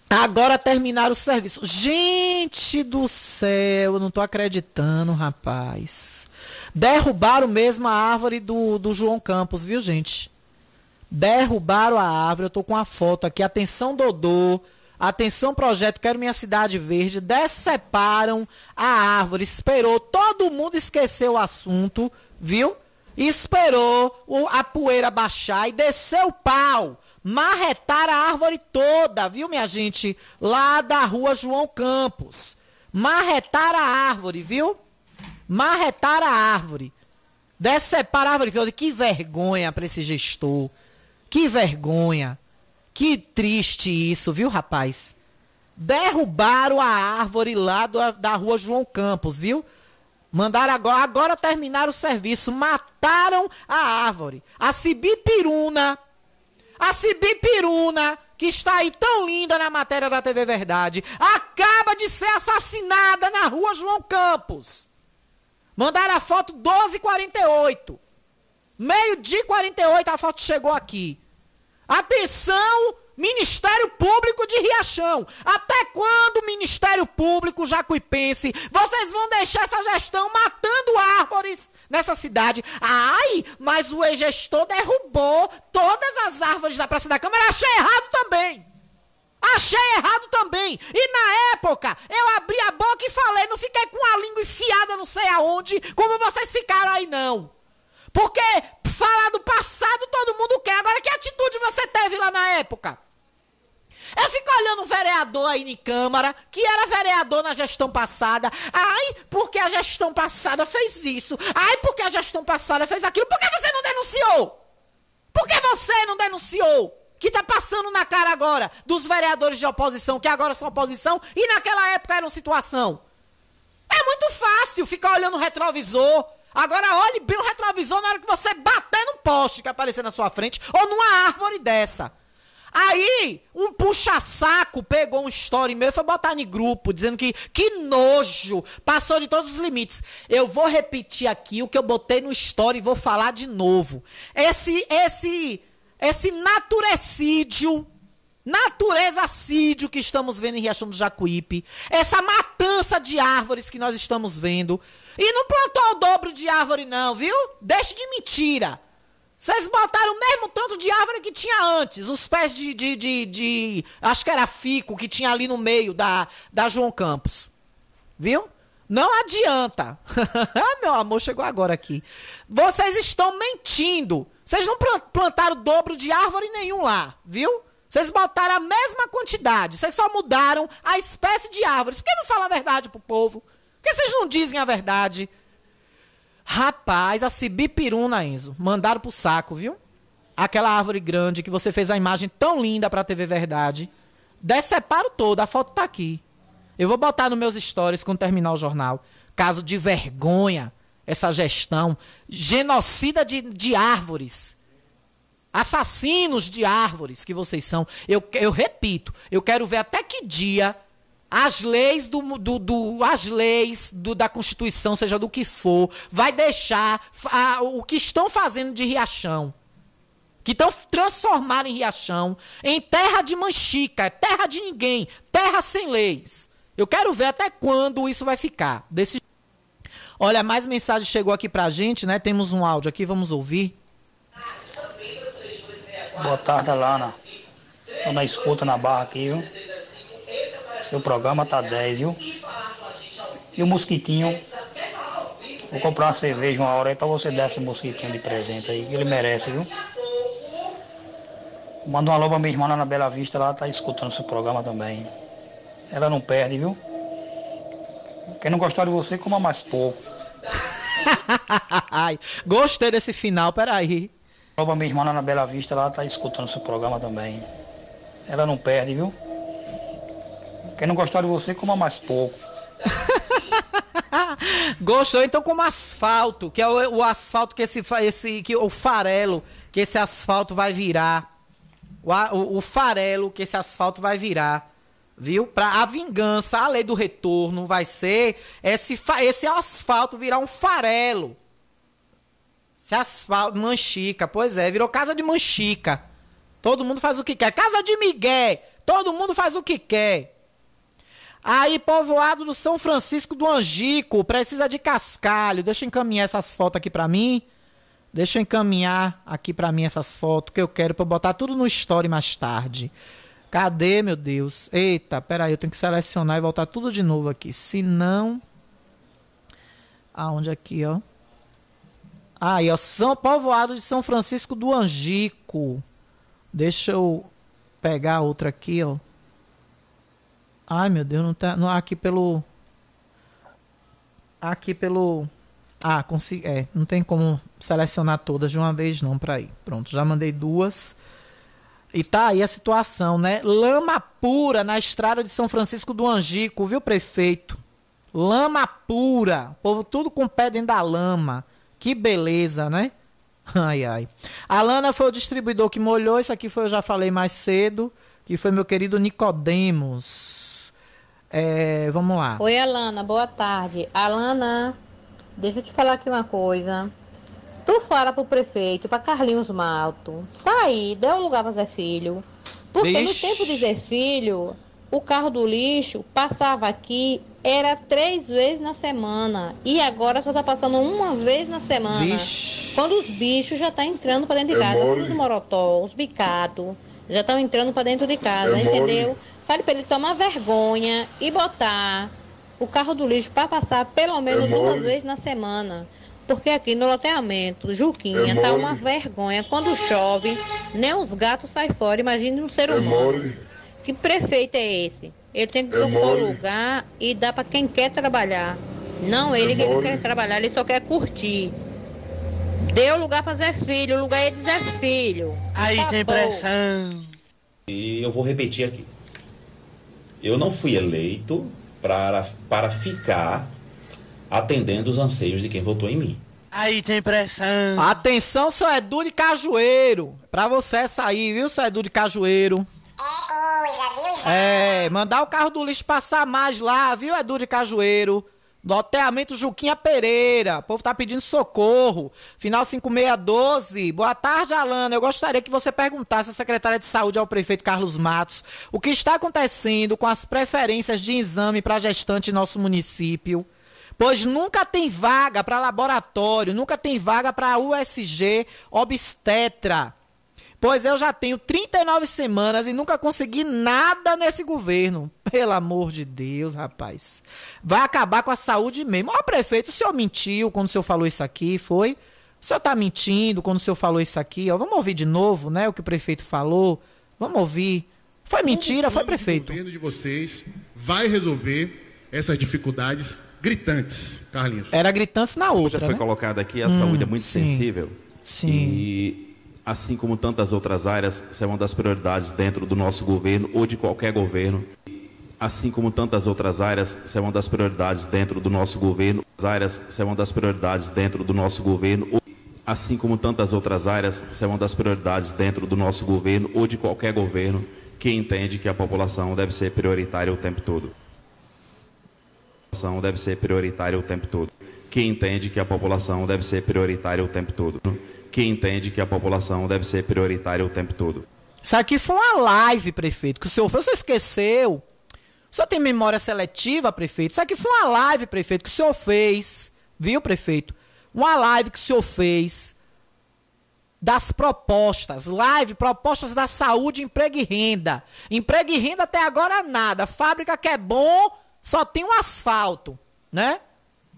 agora terminaram o serviço. Gente do céu, eu não tô acreditando, rapaz. Derrubaram mesmo a árvore do, do João Campos, viu, gente? Derrubaram a árvore. Eu tô com a foto aqui. Atenção, Dodô. Atenção, projeto Quero Minha Cidade Verde. Deceparam a árvore. Esperou. Todo mundo esqueceu o assunto, viu? Esperou a poeira baixar e desceu o pau. Marretaram a árvore toda, viu, minha gente? Lá da rua João Campos. Marretaram a árvore, viu? Marretaram a árvore. Deceparam a árvore. Que vergonha para esse gestor. Que vergonha. Que triste isso, viu, rapaz? Derrubaram a árvore lá do, da rua João Campos, viu? Mandaram agora, agora terminaram o serviço, mataram a árvore. A Cibipiruna, a Cibipiruna, que está aí tão linda na matéria da TV Verdade, acaba de ser assassinada na rua João Campos. Mandaram a foto 12h48. Meio dia 48 a foto chegou aqui. Atenção, Ministério Público de Riachão. Até quando, Ministério Público jacuipense, vocês vão deixar essa gestão matando árvores nessa cidade? Ai, mas o ex-gestor derrubou todas as árvores da Praça da Câmara. Achei errado também. Achei errado também. E na época, eu abri a boca e falei, não fiquei com a língua enfiada não sei aonde, como vocês ficaram aí não. Porque falar do passado todo mundo quer. Agora, que atitude você teve lá na época? Eu fico olhando um vereador aí em Câmara, que era vereador na gestão passada. Ai, porque a gestão passada fez isso. Ai, porque a gestão passada fez aquilo. Por que você não denunciou? Por que você não denunciou? Que tá passando na cara agora dos vereadores de oposição, que agora são oposição, e naquela época eram situação. É muito fácil ficar olhando o retrovisor Agora olhe bem o retrovisor na hora que você bater num poste que aparecer na sua frente ou numa árvore dessa. Aí, um puxa-saco pegou um story meu e foi botar em grupo, dizendo que que nojo, passou de todos os limites. Eu vou repetir aqui o que eu botei no story e vou falar de novo. Esse, esse, esse naturecídio, naturezacídio que estamos vendo em Riachão do Jacuípe, essa matança de árvores que nós estamos vendo, e não plantou o dobro de árvore, não, viu? Deixe de mentira. Vocês botaram o mesmo tanto de árvore que tinha antes. Os pés de, de, de, de, Acho que era fico que tinha ali no meio da, da João Campos. Viu? Não adianta. Meu amor, chegou agora aqui. Vocês estão mentindo. Vocês não plantaram o dobro de árvore nenhum lá, viu? Vocês botaram a mesma quantidade. Vocês só mudaram a espécie de árvores. Por que não fala a verdade pro povo? Por que vocês não dizem a verdade? Rapaz, a Cibipiruna, Enzo, mandaram pro saco, viu? Aquela árvore grande que você fez a imagem tão linda pra TV Verdade. Deceparo todo, a foto tá aqui. Eu vou botar nos meus stories quando terminar o jornal. Caso de vergonha, essa gestão. Genocida de, de árvores. Assassinos de árvores que vocês são. Eu, eu repito, eu quero ver até que dia as leis do, do, do as leis do, da Constituição, seja do que for, vai deixar a, o que estão fazendo de Riachão, que estão transformando em Riachão em terra de manchica, é terra de ninguém, terra sem leis. Eu quero ver até quando isso vai ficar. Desse... Olha, mais mensagem chegou aqui pra gente, né? Temos um áudio aqui, vamos ouvir. Boa tarde, Alana. Tô na escuta na barra aqui, viu? Seu programa tá 10, viu? E o mosquitinho. Vou comprar uma cerveja uma hora aí pra você dar esse mosquitinho de presente aí, que ele merece, viu? Manda uma alô pra minha irmã lá na Bela Vista, ela tá escutando seu programa também. Ela não perde, viu? Quem não gostar de você, coma mais pouco. Ai, gostei desse final, peraí. Rouba minha irmã lá na Bela Vista, ela tá escutando seu programa também. Ela não perde, viu? Quem não gostar de você, coma mais pouco. Gostou então como asfalto, que é o, o asfalto que esse, esse que o farelo que esse asfalto vai virar. O, o, o farelo que esse asfalto vai virar. Viu? Pra a vingança, a lei do retorno vai ser esse, esse asfalto virar um farelo. Esse asfalto, manchica, pois é, virou casa de manchica. Todo mundo faz o que quer. Casa de Miguel, todo mundo faz o que quer. Aí, povoado do São Francisco do Angico, precisa de cascalho. Deixa eu encaminhar essas fotos aqui pra mim. Deixa eu encaminhar aqui pra mim essas fotos que eu quero eu botar tudo no story mais tarde. Cadê, meu Deus? Eita, peraí, eu tenho que selecionar e voltar tudo de novo aqui. Se não. Aonde aqui, ó? Aí, ó, São Povoado de São Francisco do Angico. Deixa eu pegar outra aqui, ó. Ai, meu Deus, não tá. Não, aqui pelo. Aqui pelo. Ah, consegui. É, não tem como selecionar todas de uma vez, não, pra ir. Pronto, já mandei duas. E tá aí a situação, né? Lama pura na estrada de São Francisco do Angico, viu, prefeito? Lama pura. O povo tudo com pé dentro da lama. Que beleza, né? Ai, ai. A Lana foi o distribuidor que molhou. Isso aqui foi, eu já falei mais cedo. Que foi meu querido Nicodemos. É, vamos lá. Oi, Alana, boa tarde. Alana, deixa eu te falar aqui uma coisa. Tu fala pro prefeito, pra Carlinhos Malto, sair, dê um lugar pra Zé Filho. Porque Vixe. no tempo de Zé Filho, o carro do lixo passava aqui, era três vezes na semana. E agora só tá passando uma vez na semana. Vixe. Quando os bichos já tá entrando pra dentro de É casa. mole. Os morotó, os bicados, já estão entrando pra dentro de casa, É mole. Fale pra ele tomar vergonha e botar o carro do lixo para passar pelo menos É duas vezes na semana. Porque aqui no loteamento, Juquinha, É tá uma vergonha. Quando chove, nem os gatos saem fora. Imagine um ser É humano. mole. Que prefeito é esse? Ele tem que É desocupar o lugar e dar para quem quer trabalhar. Não ele É que não mole. quer trabalhar, ele só quer curtir. Dê o lugar para Zé Filho, o lugar é de Zé Filho. Aí tem pressão. E eu vou repetir aqui. Eu não fui eleito para, para ficar atendendo os anseios de quem votou em mim. Aí tem pressão. Atenção, seu Edu de Cajueiro. Pra você essa aí, viu, seu Edu de Cajueiro? É, mandar o carro do lixo passar mais lá, viu, Edu de Cajueiro? Loteamento Juquinha Pereira. O povo tá pedindo socorro. Final 5612. Boa tarde, Alana. Eu gostaria que você perguntasse à secretária de saúde ao prefeito Carlos Matos o que está acontecendo com as preferências de exame para gestante em nosso município. Pois nunca tem vaga para laboratório, nunca tem vaga para USG obstetra. Pois eu já tenho 39 semanas e nunca consegui nada nesse governo. Pelo amor de Deus, rapaz. Vai acabar com a saúde mesmo. Ó, prefeito, o senhor mentiu quando o senhor falou isso aqui, foi? O senhor tá mentindo quando o senhor falou isso aqui, ó. Vamos ouvir de novo, né, o que o prefeito falou. Vamos ouvir. Foi mentira, foi prefeito. O governo de vocês vai resolver essas dificuldades gritantes, Carlinhos. Era gritante na outra, Já foi né? colocado aqui, a Hum, saúde é muito sim. sensível. Sim. E assim como tantas outras áreas, isso é uma das prioridades dentro do nosso governo ou de qualquer governo. Assim como tantas outras áreas, isso é uma das prioridades dentro do nosso governo. As áreas, isso é uma das prioridades dentro do nosso governo. Assim como tantas outras áreas, isso uma das prioridades dentro do nosso governo ou de qualquer governo que entende que a população deve ser prioritária o tempo todo. A população deve ser prioritária o tempo todo. Que entende que a população deve ser prioritária o tempo todo. Que entende que a população deve ser prioritária o tempo todo. Isso aqui foi uma live, prefeito, que o senhor fez. O senhor esqueceu? O senhor tem memória seletiva, prefeito? Isso aqui foi uma live, prefeito, que o senhor fez. Viu, prefeito? Uma live que o senhor fez das propostas. Live, propostas da saúde, emprego e renda. Emprego e renda até agora nada. Fábrica que é bom, só tem um asfalto, né?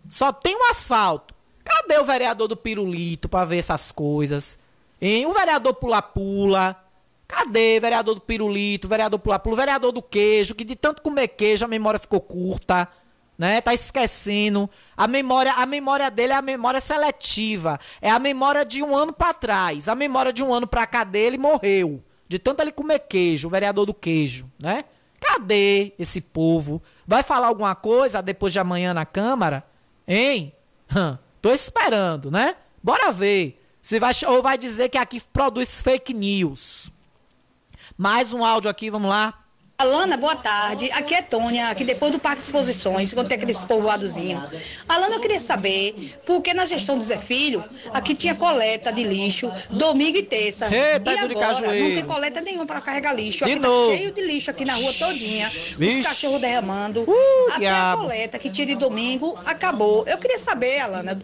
Só tem um asfalto. Cadê o vereador do Pirulito pra ver essas coisas? Hein? O vereador Pula-Pula. Cadê o vereador do Pirulito, o vereador Pula-Pula, o vereador do queijo, que de tanto comer queijo a memória ficou curta, né? Tá esquecendo. A memória, a memória dele é a memória seletiva. É a memória de um ano para trás. A memória de um ano pra cá dele morreu. De tanto ele comer queijo, o vereador do queijo, né? Cadê esse povo? Vai falar alguma coisa depois de amanhã na Câmara? Hein? Hum, tô esperando, né? Bora ver. Se vai, ou vai dizer que aqui produz fake news. Mais um áudio aqui, vamos lá. Alana, boa tarde. Aqui é Tônia, aqui depois do Parque de Exposições, quando tem aqueles povoadozinhos. Alana, eu queria saber por que na gestão do Zé Filho, aqui tinha coleta de lixo domingo e terça. Eita, e agora não tem coleta nenhuma para carregar lixo. De Aqui novo. tá cheio de lixo aqui na rua todinha. Vixe. Os cachorros derramando. Até diabo. a coleta que tinha de domingo acabou. Eu queria saber, Alana,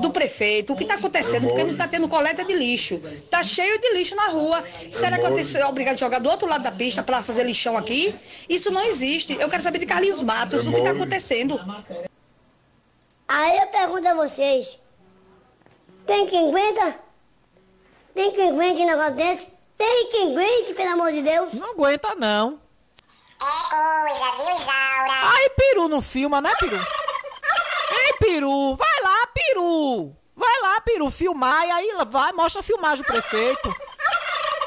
do prefeito, o que está acontecendo, porque não está tendo coleta de lixo. Tá cheio de lixo na rua. Será que eu tenho que ser obrigado a jogar do outro lado da pista para fazer lixão aqui? Isso não existe. Eu quero saber de Carlinhos Matos, o que está acontecendo. Aí eu pergunto a vocês: tem quem aguenta? Tem quem aguente um negócio desse? Tem quem aguente, pelo amor de Deus? Não aguenta, não. É coisa, viu, Isaura? Aí, Peru não filma, né, Peru? Ei, Peru, vai lá, Peru. Vai lá, Peru, filmar e aí vai, mostra a filmagem do prefeito.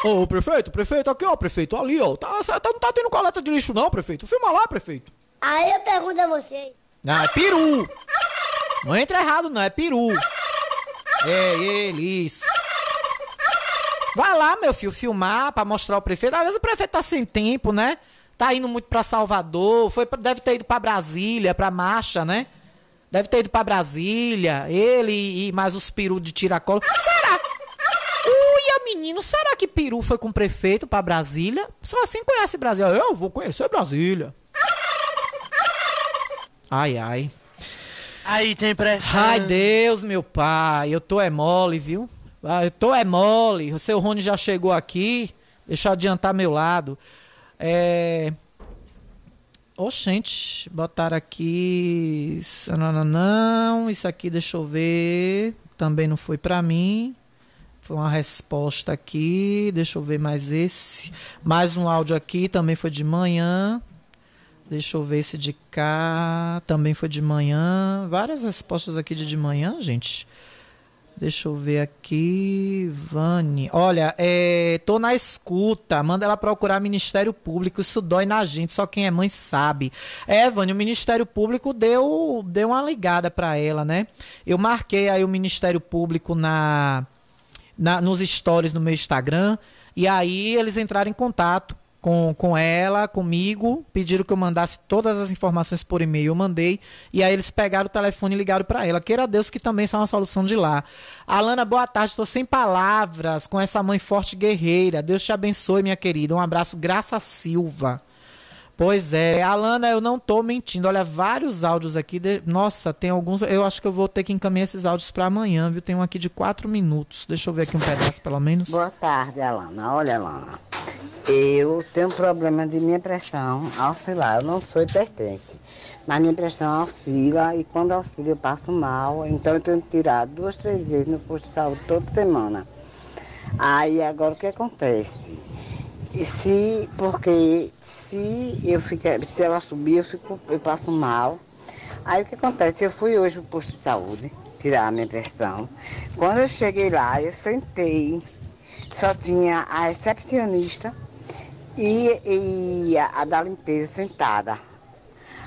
Ô, prefeito, prefeito, aqui, ó, prefeito, ali, ó. Tá, tá- não tá tendo coleta de lixo, não, prefeito. Filma lá, prefeito. Aí eu pergunto a vocês: Não, é peru. Não entra errado, não, é peru. É ele, isso. Vai lá, meu filho, filmar pra mostrar o prefeito. Às vezes o prefeito tá sem tempo, né? Tá indo muito pra Salvador, foi, deve ter ido pra Brasília, pra marcha, né? Deve ter ido pra Brasília, ele e mais os peru de tiracolo. Menino, será que peru foi com o prefeito pra Brasília? Só assim conhece Brasília. Eu vou conhecer Brasília. Ai, ai. Aí tem pressão. Ai, Deus, meu pai, eu tô é mole, viu? Ah, eu tô é mole. O seu Rony já chegou aqui. Deixa eu adiantar meu lado. É. Oxente, botaram aqui. Não, não, não. Isso aqui, deixa eu ver. Também não foi pra mim. Foi uma resposta aqui. Deixa eu ver mais esse. Mais um áudio aqui, também foi de manhã. Deixa eu ver esse de cá. Também foi de manhã. Várias respostas aqui de de manhã, gente. Deixa eu ver aqui. Vani. Olha, é, tô na escuta. Manda ela procurar Ministério Público. Isso dói na gente. Só quem é mãe sabe. É, Vani, o Ministério Público deu, deu uma ligada pra ela, né? Eu marquei aí o Ministério Público na, na, nos stories no meu Instagram. E aí eles entraram em contato com, com ela, comigo, pediram que eu mandasse todas as informações por e-mail, eu mandei, e aí eles pegaram o telefone e ligaram para ela. Queira Deus que também são uma solução de lá. Alana, boa tarde, estou sem palavras com essa mãe forte guerreira. Deus te abençoe, minha querida. Um abraço, Graça Silva. Pois é, Alana, eu não tô mentindo. Olha, vários áudios aqui. de- Nossa, tem alguns. Eu acho que eu vou ter que encaminhar esses áudios para amanhã, viu? Tem um aqui de quatro minutos. Deixa eu ver aqui um pedaço, pelo menos. Boa tarde, Alana. Olha, Alana. Eu tenho um problema de minha pressão oscilar. Eu não sou hipertense, mas minha pressão oscila e quando oscila eu passo mal. Então eu tenho que tirar duas, três vezes no posto de saúde toda semana. Aí agora o que acontece? E se, porque se eu ficar, se ela subir, eu, fico, eu passo mal. Aí o que acontece? Eu fui hoje pro posto de saúde tirar a minha pressão. Quando eu cheguei lá, eu sentei, só tinha a recepcionista e, e a, a da limpeza sentada.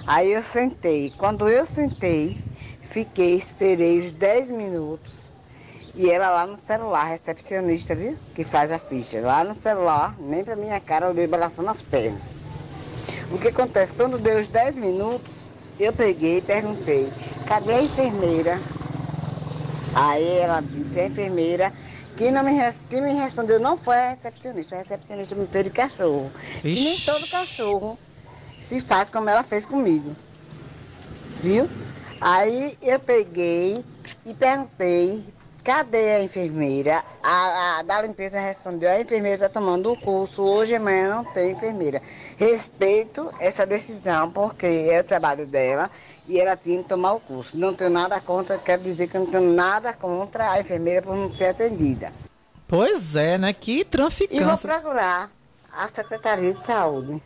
Aí eu sentei. Quando eu sentei, fiquei, esperei os 10 minutos. E ela lá no celular, recepcionista, viu? Que faz a ficha. Lá no celular, nem pra minha cara, olhei balançando as pernas. O que acontece? Quando deu os 10 minutos, eu peguei e perguntei, cadê a enfermeira? Aí ela disse, a enfermeira, quem, não me, quem me respondeu não foi a recepcionista, a recepcionista me fez de cachorro. E nem todo cachorro se faz como ela fez comigo. Viu? Aí eu peguei e perguntei, cadê a enfermeira? A, a da limpeza respondeu, a enfermeira está tomando o curso, hoje e amanhã não tem enfermeira. Respeito essa decisão, porque é o trabalho dela e ela tinha que tomar o curso. Não tenho nada contra, quero dizer que não tenho nada contra a enfermeira por não ser atendida. Pois é, né? Que E vou procurar a Secretaria de Saúde.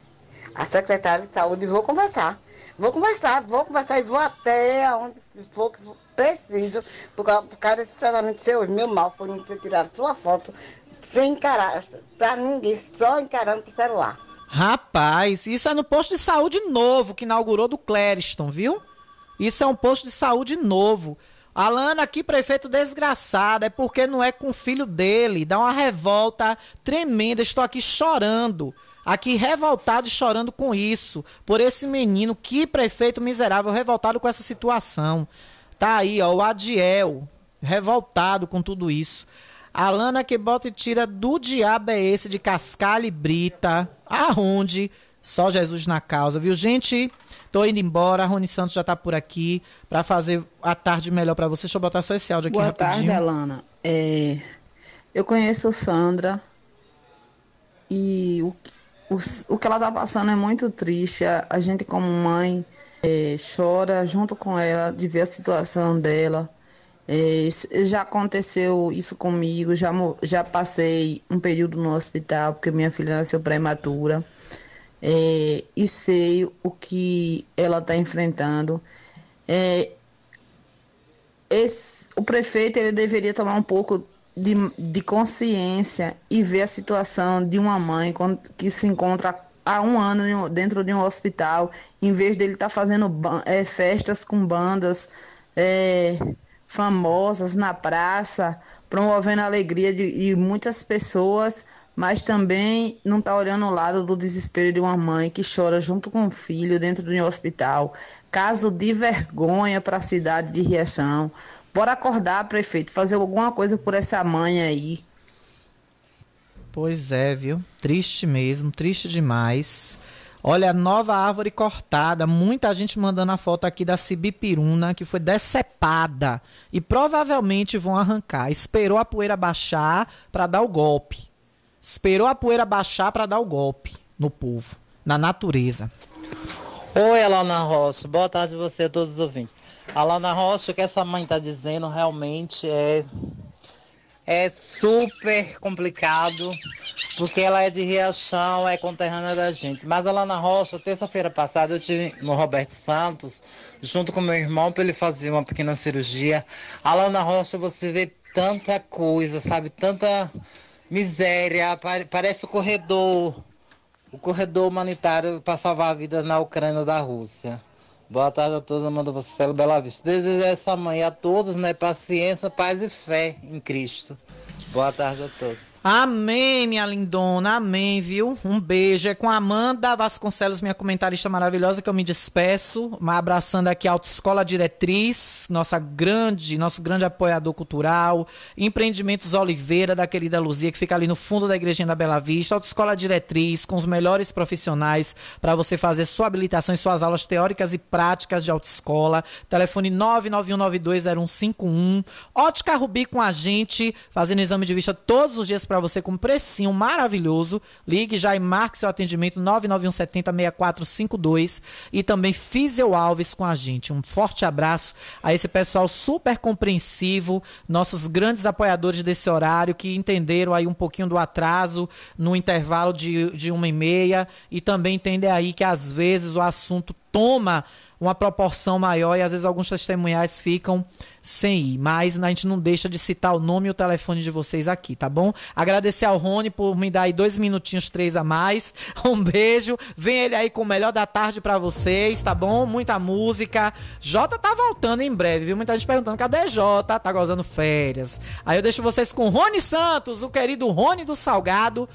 A Secretaria de Saúde vou conversar. Vou conversar, vou conversar e vou até onde for que for preciso, por causa, por causa desse tratamento seu. Meu mal foi não ter tirado sua foto sem encarar, pra ninguém, só encarando pro celular. Rapaz, isso é no posto de saúde novo que inaugurou do Clériston, viu? Isso é um posto de saúde novo. Alana, aqui, prefeito desgraçado, é porque não é com o filho dele. Dá uma revolta tremenda. Estou aqui chorando. Aqui revoltado e chorando com isso. Por esse menino. Que prefeito miserável, revoltado com essa situação. Tá aí, ó, o Adiel. Revoltado com tudo isso. Alana que bota e tira do diabo é esse de cascalho e brita. Aonde? Só Jesus na causa, viu, gente? Tô indo embora, a Rony Santos já tá por aqui para fazer a tarde melhor para você. Deixa eu botar só esse áudio aqui Boa rapidinho. tarde, Alana. É, eu conheço Sandra e o, o, o que ela tá passando é muito triste. A, a gente, como mãe, é, chora junto com ela de ver a situação dela. É, já aconteceu isso comigo, já, já passei um período no hospital porque minha filha nasceu prematura. É, e sei o que ela está enfrentando. É, esse- o prefeito ele deveria tomar um pouco de, de consciência e ver a situação de uma mãe que se encontra há um ano dentro de um hospital, em vez dele estar fazendo ba- eh, festas com bandas eh, famosas na praça, promovendo a alegria de, de muitas pessoas, mas também não está olhando o lado do desespero de uma mãe que chora junto com o filho dentro de um hospital. Caso de vergonha para a cidade de Riachão. Bora acordar, prefeito, fazer alguma coisa por essa mãe aí. Pois é, viu? Triste mesmo, triste demais. Olha, a nova árvore cortada. Muita gente mandando a foto aqui da Cibipiruna, que foi decepada. E provavelmente vão arrancar. Esperou a poeira baixar para dar o golpe. Esperou a poeira baixar para dar o golpe no povo, na natureza. Oi, Alana Rocha. Boa tarde a você e a todos os ouvintes. Alana Rocha, o que essa mãe está dizendo realmente é, é super complicado, porque ela é de Riachão, é conterrânea da gente. Mas, Alana Rocha, terça-feira passada eu estive no Roberto Santos, junto com meu irmão, para ele fazer uma pequena cirurgia. Alana Rocha, você vê tanta coisa, sabe? Tanta miséria, pare- parece o corredor o corredor humanitário para salvar a vida na Ucrânia da Rússia. Boa tarde a todos, Amanda Vocelo Bela Vista. Desejo essa manhã a todos, né, paciência, paz e fé em Cristo. Boa tarde a todos. Amém, minha lindona, amém, viu? Um beijo. É com a Amanda Vasconcelos, minha comentarista maravilhosa, que eu me despeço. Abraçando aqui a Autoescola Diretriz, nossa grande, nosso grande apoiador cultural. Empreendimentos Oliveira, da querida Luzia, que fica ali no fundo da Igrejinha da Bela Vista. Autoescola Diretriz, com os melhores profissionais para você fazer sua habilitação e suas aulas teóricas e práticas de autoescola. Telefone 991920151. Ótica Rubi com a gente, fazendo exame de vista todos os dias para você com um precinho maravilhoso. Ligue já e marque seu atendimento 991706452 e também Físio Alves com a gente. Um forte abraço a esse pessoal super compreensivo, nossos grandes apoiadores desse horário que entenderam aí um pouquinho do atraso no intervalo de, de uma e meia e também entendem aí que às vezes o assunto toma uma proporção maior e às vezes alguns testemunhais ficam sem ir. Mas a gente não deixa de citar o nome e o telefone de vocês aqui, tá bom? Agradecer ao Rony por me dar aí dois minutinhos, três a mais. Um beijo. Vem ele aí com o melhor da tarde pra vocês, tá bom? Muita música. Jota tá voltando em breve, viu? Muita gente perguntando, cadê Jota? Tá gozando férias. Aí eu deixo vocês com Rony Santos, o querido Rony do Salgado.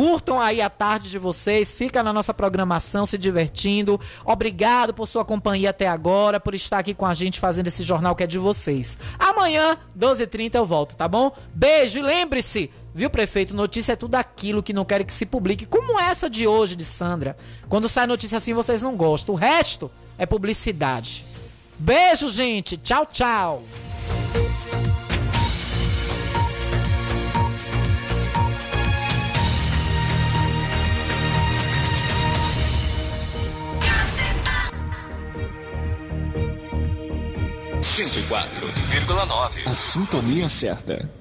Curtam aí a tarde de vocês, fica na nossa programação se divertindo. Obrigado por sua companhia até agora, por estar aqui com a gente fazendo esse jornal que é de vocês. Amanhã, 12h30 eu volto, tá bom? Beijo e lembre-se, viu, prefeito? Notícia é tudo aquilo que não querem que se publique, como essa de hoje de Sandra. Quando sai notícia assim, vocês não gostam. O resto é publicidade. Beijo, gente. Tchau, tchau. Cento e quatro vírgula nove. A sintonia certa.